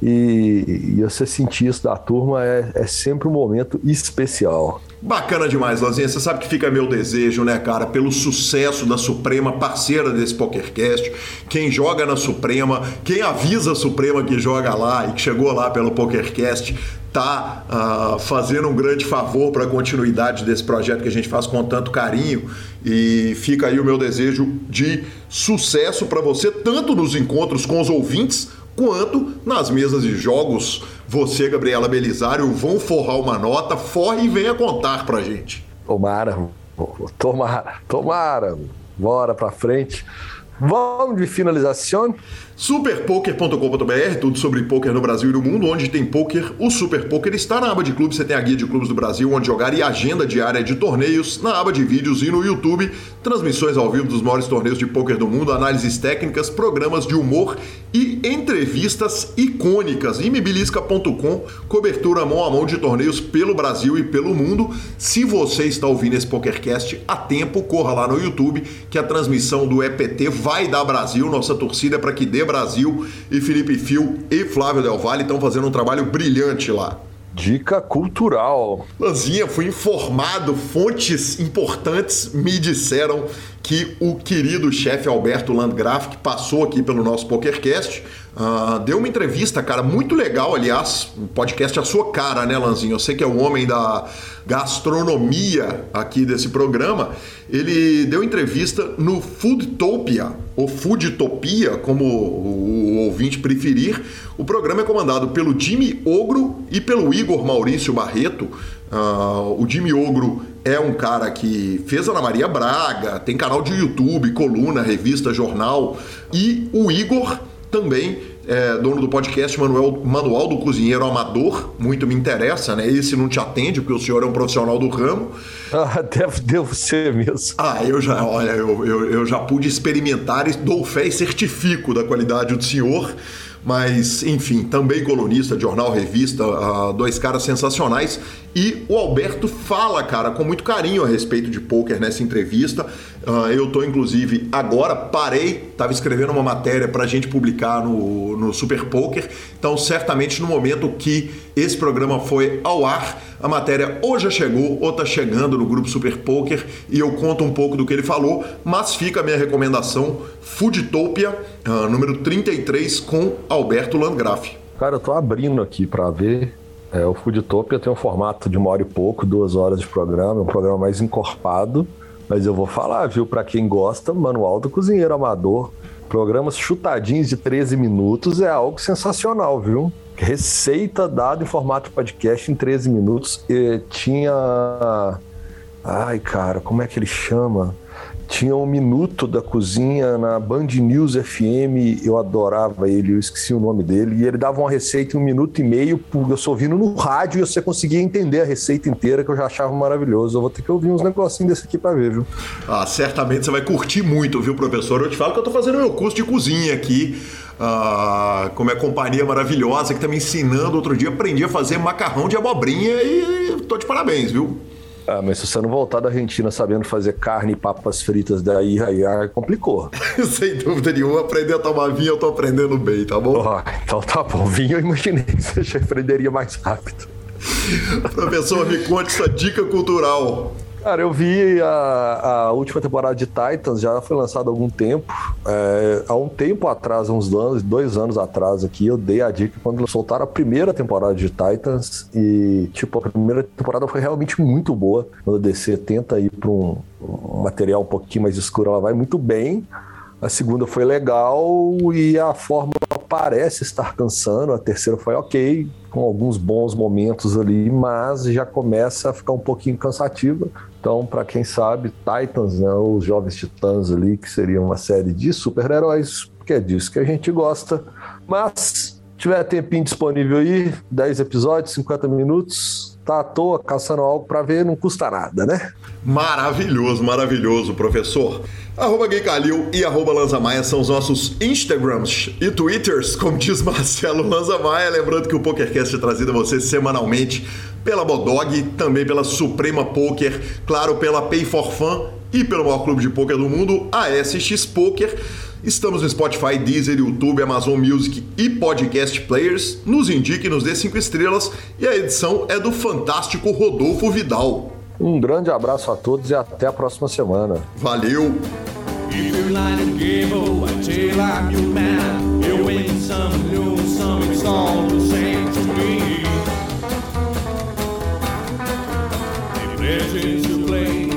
E, e você sentir isso da turma é, é sempre um momento especial. Bacana demais, Lozinha. Você sabe que fica meu desejo, né, cara, pelo sucesso da Suprema, parceira desse PokerCast. Quem joga na Suprema, quem avisa a Suprema que joga lá e que chegou lá pelo PokerCast, tá uh, fazendo um grande favor para a continuidade desse projeto que a gente faz com tanto carinho. E fica aí o meu desejo de sucesso para você, tanto nos encontros com os ouvintes, quanto nas mesas de jogos. Você, Gabriela Belisário, vão forrar uma nota, forre e venha contar pra gente. Tomara, tomara, tomara. Bora pra frente. Vamos de finalização. Superpoker.com.br, tudo sobre poker no Brasil e no mundo. Onde tem poker, o Super Poker está na aba de clubes. Você tem a guia de clubes do Brasil, onde jogar e agenda diária de torneios. Na aba de vídeos e no YouTube, transmissões ao vivo dos maiores torneios de poker do mundo, análises técnicas, programas de humor e entrevistas icônicas. Imibilisca.com, cobertura mão a mão de torneios pelo Brasil e pelo mundo. Se você está ouvindo esse PokerCast a tempo, corra lá no YouTube, que a transmissão do EPT vai dar Brasil. Nossa torcida é para que dê Brasil e Felipe Fio e Flávio Del Valle estão fazendo um trabalho brilhante lá. Dica cultural. Lanzinha, fui informado, fontes importantes me disseram que o querido chefe Alberto Landgraf, que passou aqui pelo nosso PokerCast, uh, deu uma entrevista, cara, muito legal, aliás, um podcast a sua cara, né, Lanzinho? Eu sei que é o homem da gastronomia aqui desse programa. Ele deu entrevista no Foodtopia, ou Foodtopia, como o ouvinte preferir. O programa é comandado pelo Jimmy Ogro e pelo Igor Maurício Barreto. Uh, o Jimmy Ogro é um cara que fez Ana Maria Braga, tem canal de YouTube, coluna, revista, jornal. E o Igor também é dono do podcast Manuel, Manual do Cozinheiro Amador, muito me interessa, né? Esse não te atende, porque o senhor é um profissional do ramo. Ah, deve, deve ser mesmo. Ah, eu já, olha, eu, eu, eu já pude experimentar e dou fé e certifico da qualidade do senhor mas enfim, também colunista jornal, revista, uh, dois caras sensacionais. E o Alberto fala, cara, com muito carinho a respeito de poker nessa entrevista. Uh, eu tô, inclusive, agora parei, estava escrevendo uma matéria para a gente publicar no, no Super Poker. Então, certamente no momento que esse programa foi ao ar, a matéria ou já chegou ou está chegando no grupo Super Poker e eu conto um pouco do que ele falou, mas fica a minha recomendação: Foodtopia, uh, número 33, com Alberto Landgraf. Cara, eu tô abrindo aqui para ver é, o Foodtopia tem um formato de uma hora e pouco, duas horas de programa, é um programa mais encorpado. Mas eu vou falar, viu, para quem gosta, Manual do Cozinheiro Amador, programas chutadinhos de 13 minutos é algo sensacional, viu? Receita dada em formato podcast em 13 minutos. E tinha. Ai, cara, como é que ele chama? Tinha um minuto da cozinha na Band News FM, eu adorava ele, eu esqueci o nome dele, e ele dava uma receita em um minuto e meio, eu só ouvindo no rádio e você conseguia entender a receita inteira, que eu já achava maravilhoso. Eu vou ter que ouvir uns negocinhos desse aqui para ver, viu? Ah, certamente você vai curtir muito, viu, professor? Eu te falo que eu tô fazendo meu curso de cozinha aqui, ah, como é companhia maravilhosa que tá me ensinando. Outro dia aprendi a fazer macarrão de abobrinha e tô de parabéns, viu? Ah, mas se você não voltar da Argentina sabendo fazer carne e papas fritas daí, aí, aí complicou. Sem dúvida nenhuma, aprender a tomar vinho eu tô aprendendo bem, tá bom? Oh, então tá bom. Vinho eu imaginei que você já aprenderia mais rápido. Professor, me conte sua dica cultural. Cara, eu vi a, a última temporada de Titans, já foi lançada há algum tempo. É, há um tempo atrás, uns anos, dois anos atrás aqui, eu dei a dica quando soltaram a primeira temporada de Titans. E, tipo, a primeira temporada foi realmente muito boa. Quando a DC tenta ir para um, um material um pouquinho mais escuro, ela vai muito bem. A segunda foi legal e a fórmula parece estar cansando. A terceira foi ok, com alguns bons momentos ali, mas já começa a ficar um pouquinho cansativa. Então, para quem sabe, Titans, né, os Jovens Titãs ali, que seria uma série de super-heróis, que é disso que a gente gosta. Mas, tiver tempinho disponível aí, 10 episódios, 50 minutos, tá à toa caçando algo para ver, não custa nada, né? Maravilhoso, maravilhoso, professor. Arroba Gay Calil e arroba Lanza Maia são os nossos Instagrams e Twitters, como diz Marcelo Lanza Maia. Lembrando que o PokerCast é trazido a você semanalmente pela Bodog, também pela Suprema Poker, claro, pela Pay for Fun e pelo maior clube de poker do mundo, a SX Poker. Estamos no Spotify, Deezer, YouTube, Amazon Music e Podcast Players. Nos indique, nos dê cinco estrelas e a edição é do fantástico Rodolfo Vidal. Um grande abraço a todos e até a próxima semana. Valeu! But that's the